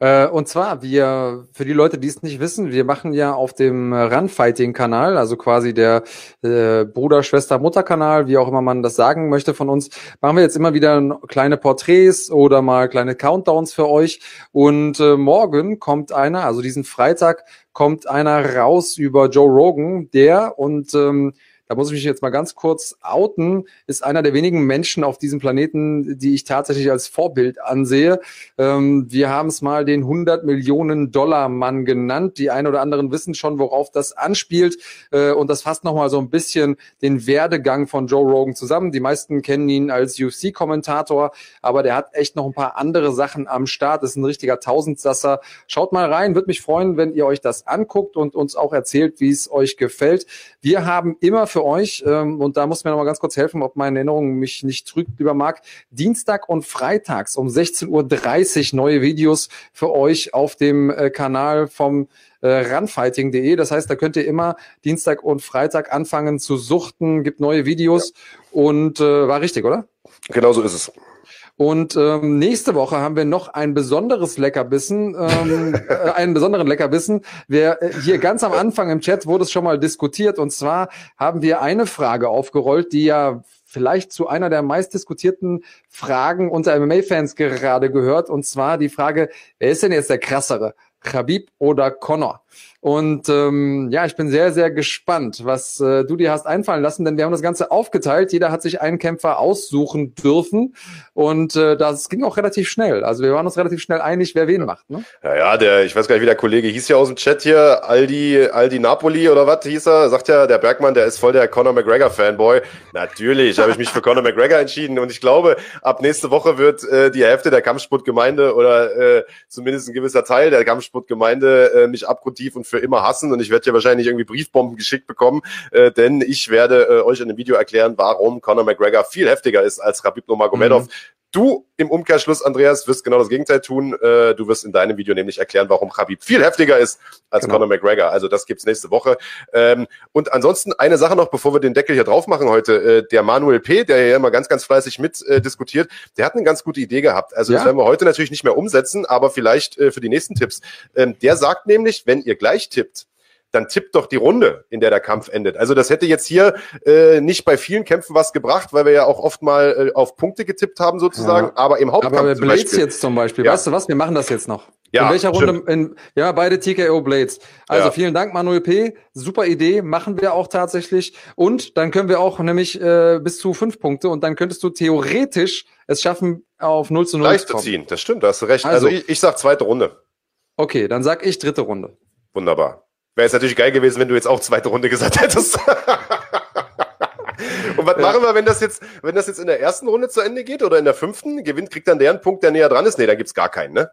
Äh, und zwar, wir, für die Leute, die es nicht wissen, wir machen ja auf dem Runfighting-Kanal, also quasi der äh, Bruder, Schwester, Mutter-Kanal, wie auch immer man das sagen möchte von uns, machen wir jetzt immer wieder kleine Porträts oder mal kleine Countdowns für euch. Und äh, morgen kommt einer, also diesen Freitag kommt einer raus über Joe Rogan, der und ähm, da muss ich mich jetzt mal ganz kurz outen, ist einer der wenigen Menschen auf diesem Planeten, die ich tatsächlich als Vorbild ansehe. Ähm, wir haben es mal den 100 Millionen Dollar Mann genannt. Die ein oder anderen wissen schon, worauf das anspielt. Äh, und das fasst nochmal so ein bisschen den Werdegang von Joe Rogan zusammen. Die meisten kennen ihn als UFC-Kommentator, aber der hat echt noch ein paar andere Sachen am Start. Ist ein richtiger Tausendsasser. Schaut mal rein, würde mich freuen, wenn ihr euch das anguckt und uns auch erzählt, wie es euch gefällt. Wir haben immer für euch, ähm, und da muss mir noch mal ganz kurz helfen, ob meine Erinnerung mich nicht trügt, lieber Marc, Dienstag und Freitags um 16.30 Uhr neue Videos für euch auf dem äh, Kanal vom äh, runfighting.de. Das heißt, da könnt ihr immer Dienstag und Freitag anfangen zu suchten, gibt neue Videos ja. und äh, war richtig, oder? Genau so ist es. Und ähm, nächste Woche haben wir noch ein besonderes Leckerbissen, ähm, äh, einen besonderen Leckerbissen. Wir, äh, hier ganz am Anfang im Chat wurde es schon mal diskutiert. Und zwar haben wir eine Frage aufgerollt, die ja vielleicht zu einer der meistdiskutierten Fragen unter MMA-Fans gerade gehört. Und zwar die Frage, wer ist denn jetzt der krassere? Khabib oder Connor? Und ähm, ja, ich bin sehr, sehr gespannt, was äh, du dir hast einfallen lassen, denn wir haben das Ganze aufgeteilt. Jeder hat sich einen Kämpfer aussuchen dürfen und äh, das ging auch relativ schnell. Also wir waren uns relativ schnell einig, wer wen macht. Ne? Ja, ja, der, ich weiß gar nicht, wie der Kollege hieß ja aus dem Chat hier, Aldi, Aldi Napoli oder was hieß er? Sagt ja, der Bergmann, der ist voll der Conor McGregor Fanboy. Natürlich habe ich mich für Conor McGregor entschieden und ich glaube, ab nächste Woche wird äh, die Hälfte der Kampfsportgemeinde oder äh, zumindest ein gewisser Teil der Kampfsportgemeinde äh, mich abgrundtief und für immer hassen und ich werde ja wahrscheinlich irgendwie Briefbomben geschickt bekommen, äh, denn ich werde äh, euch in dem Video erklären, warum Conor McGregor viel heftiger ist als Khabib Nurmagomedov. Mhm. Du im Umkehrschluss, Andreas, wirst genau das Gegenteil tun. Äh, du wirst in deinem Video nämlich erklären, warum Khabib viel heftiger ist als genau. Conor McGregor. Also das gibt's nächste Woche. Ähm, und ansonsten eine Sache noch, bevor wir den Deckel hier drauf machen heute. Äh, der Manuel P., der ja immer ganz, ganz fleißig mit äh, diskutiert, der hat eine ganz gute Idee gehabt. Also ja? das werden wir heute natürlich nicht mehr umsetzen, aber vielleicht für die nächsten Tipps. Ähm, der sagt nämlich, wenn ihr gleich tippt, dann tippt doch die Runde, in der der Kampf endet. Also das hätte jetzt hier äh, nicht bei vielen Kämpfen was gebracht, weil wir ja auch oft mal äh, auf Punkte getippt haben sozusagen, ja. aber im Hauptkampf Aber bei Blades Beispiel, jetzt zum Beispiel, ja. weißt du was, wir machen das jetzt noch. Ja, in welcher Runde? In, ja, beide TKO Blades. Also ja. vielen Dank, Manuel P. Super Idee, machen wir auch tatsächlich. Und dann können wir auch nämlich äh, bis zu fünf Punkte und dann könntest du theoretisch es schaffen, auf 0 zu 0 Gleich zu ziehen. Das stimmt, da hast du recht. Also, also ich, ich sag zweite Runde. Okay, dann sag ich dritte Runde. Wunderbar. Wäre es natürlich geil gewesen, wenn du jetzt auch zweite Runde gesagt hättest. Und was machen wir, wenn das jetzt, wenn das jetzt in der ersten Runde zu Ende geht oder in der fünften? Gewinnt, kriegt dann der einen Punkt, der näher dran ist? Nee, da gibt's gar keinen, ne?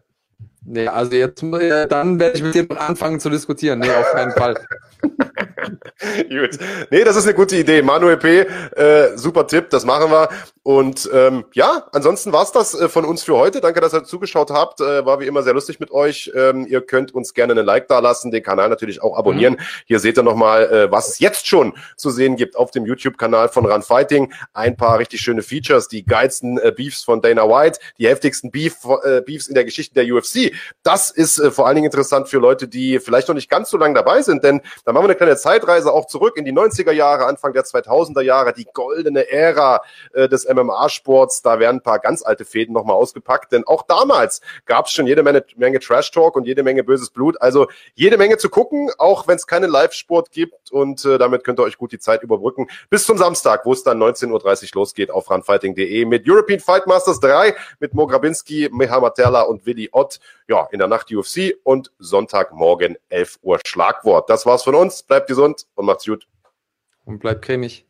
Nee, also jetzt, dann werde ich mit dir anfangen zu diskutieren. Nee, auf keinen Fall. Gut. Nee, das ist eine gute Idee. Manuel P., äh, super Tipp, das machen wir. Und ähm, ja, ansonsten war's das äh, von uns für heute. Danke, dass ihr zugeschaut habt. Äh, war wie immer sehr lustig mit euch. Ähm, ihr könnt uns gerne einen Like da lassen, den Kanal natürlich auch abonnieren. Mhm. Hier seht ihr nochmal, äh, was es jetzt schon zu sehen gibt auf dem YouTube-Kanal von Run Fighting. Ein paar richtig schöne Features, die geilsten äh, Beefs von Dana White, die heftigsten Beef, äh, Beefs in der Geschichte der UFC Das ist äh, vor allen Dingen interessant für Leute, die vielleicht noch nicht ganz so lange dabei sind, denn da machen wir eine kleine Zeitreise auch zurück in die 90er Jahre, Anfang der 2000er Jahre, die goldene Ära äh, des MMA-Sports. Da werden ein paar ganz alte Fäden nochmal ausgepackt, denn auch damals gab es schon jede Menge, Menge Trash-Talk und jede Menge böses Blut. Also jede Menge zu gucken, auch wenn es keine Live-Sport gibt und äh, damit könnt ihr euch gut die Zeit überbrücken. Bis zum Samstag, wo es dann 19.30 Uhr losgeht auf runfighting.de mit European Fight Masters 3 mit Mo Grabinski, Meha Materla und Willi Ott. Ja, in der Nacht UFC und Sonntagmorgen 11 Uhr Schlagwort. Das war's von uns. Bleibt gesund und macht's gut. Und bleibt cremig.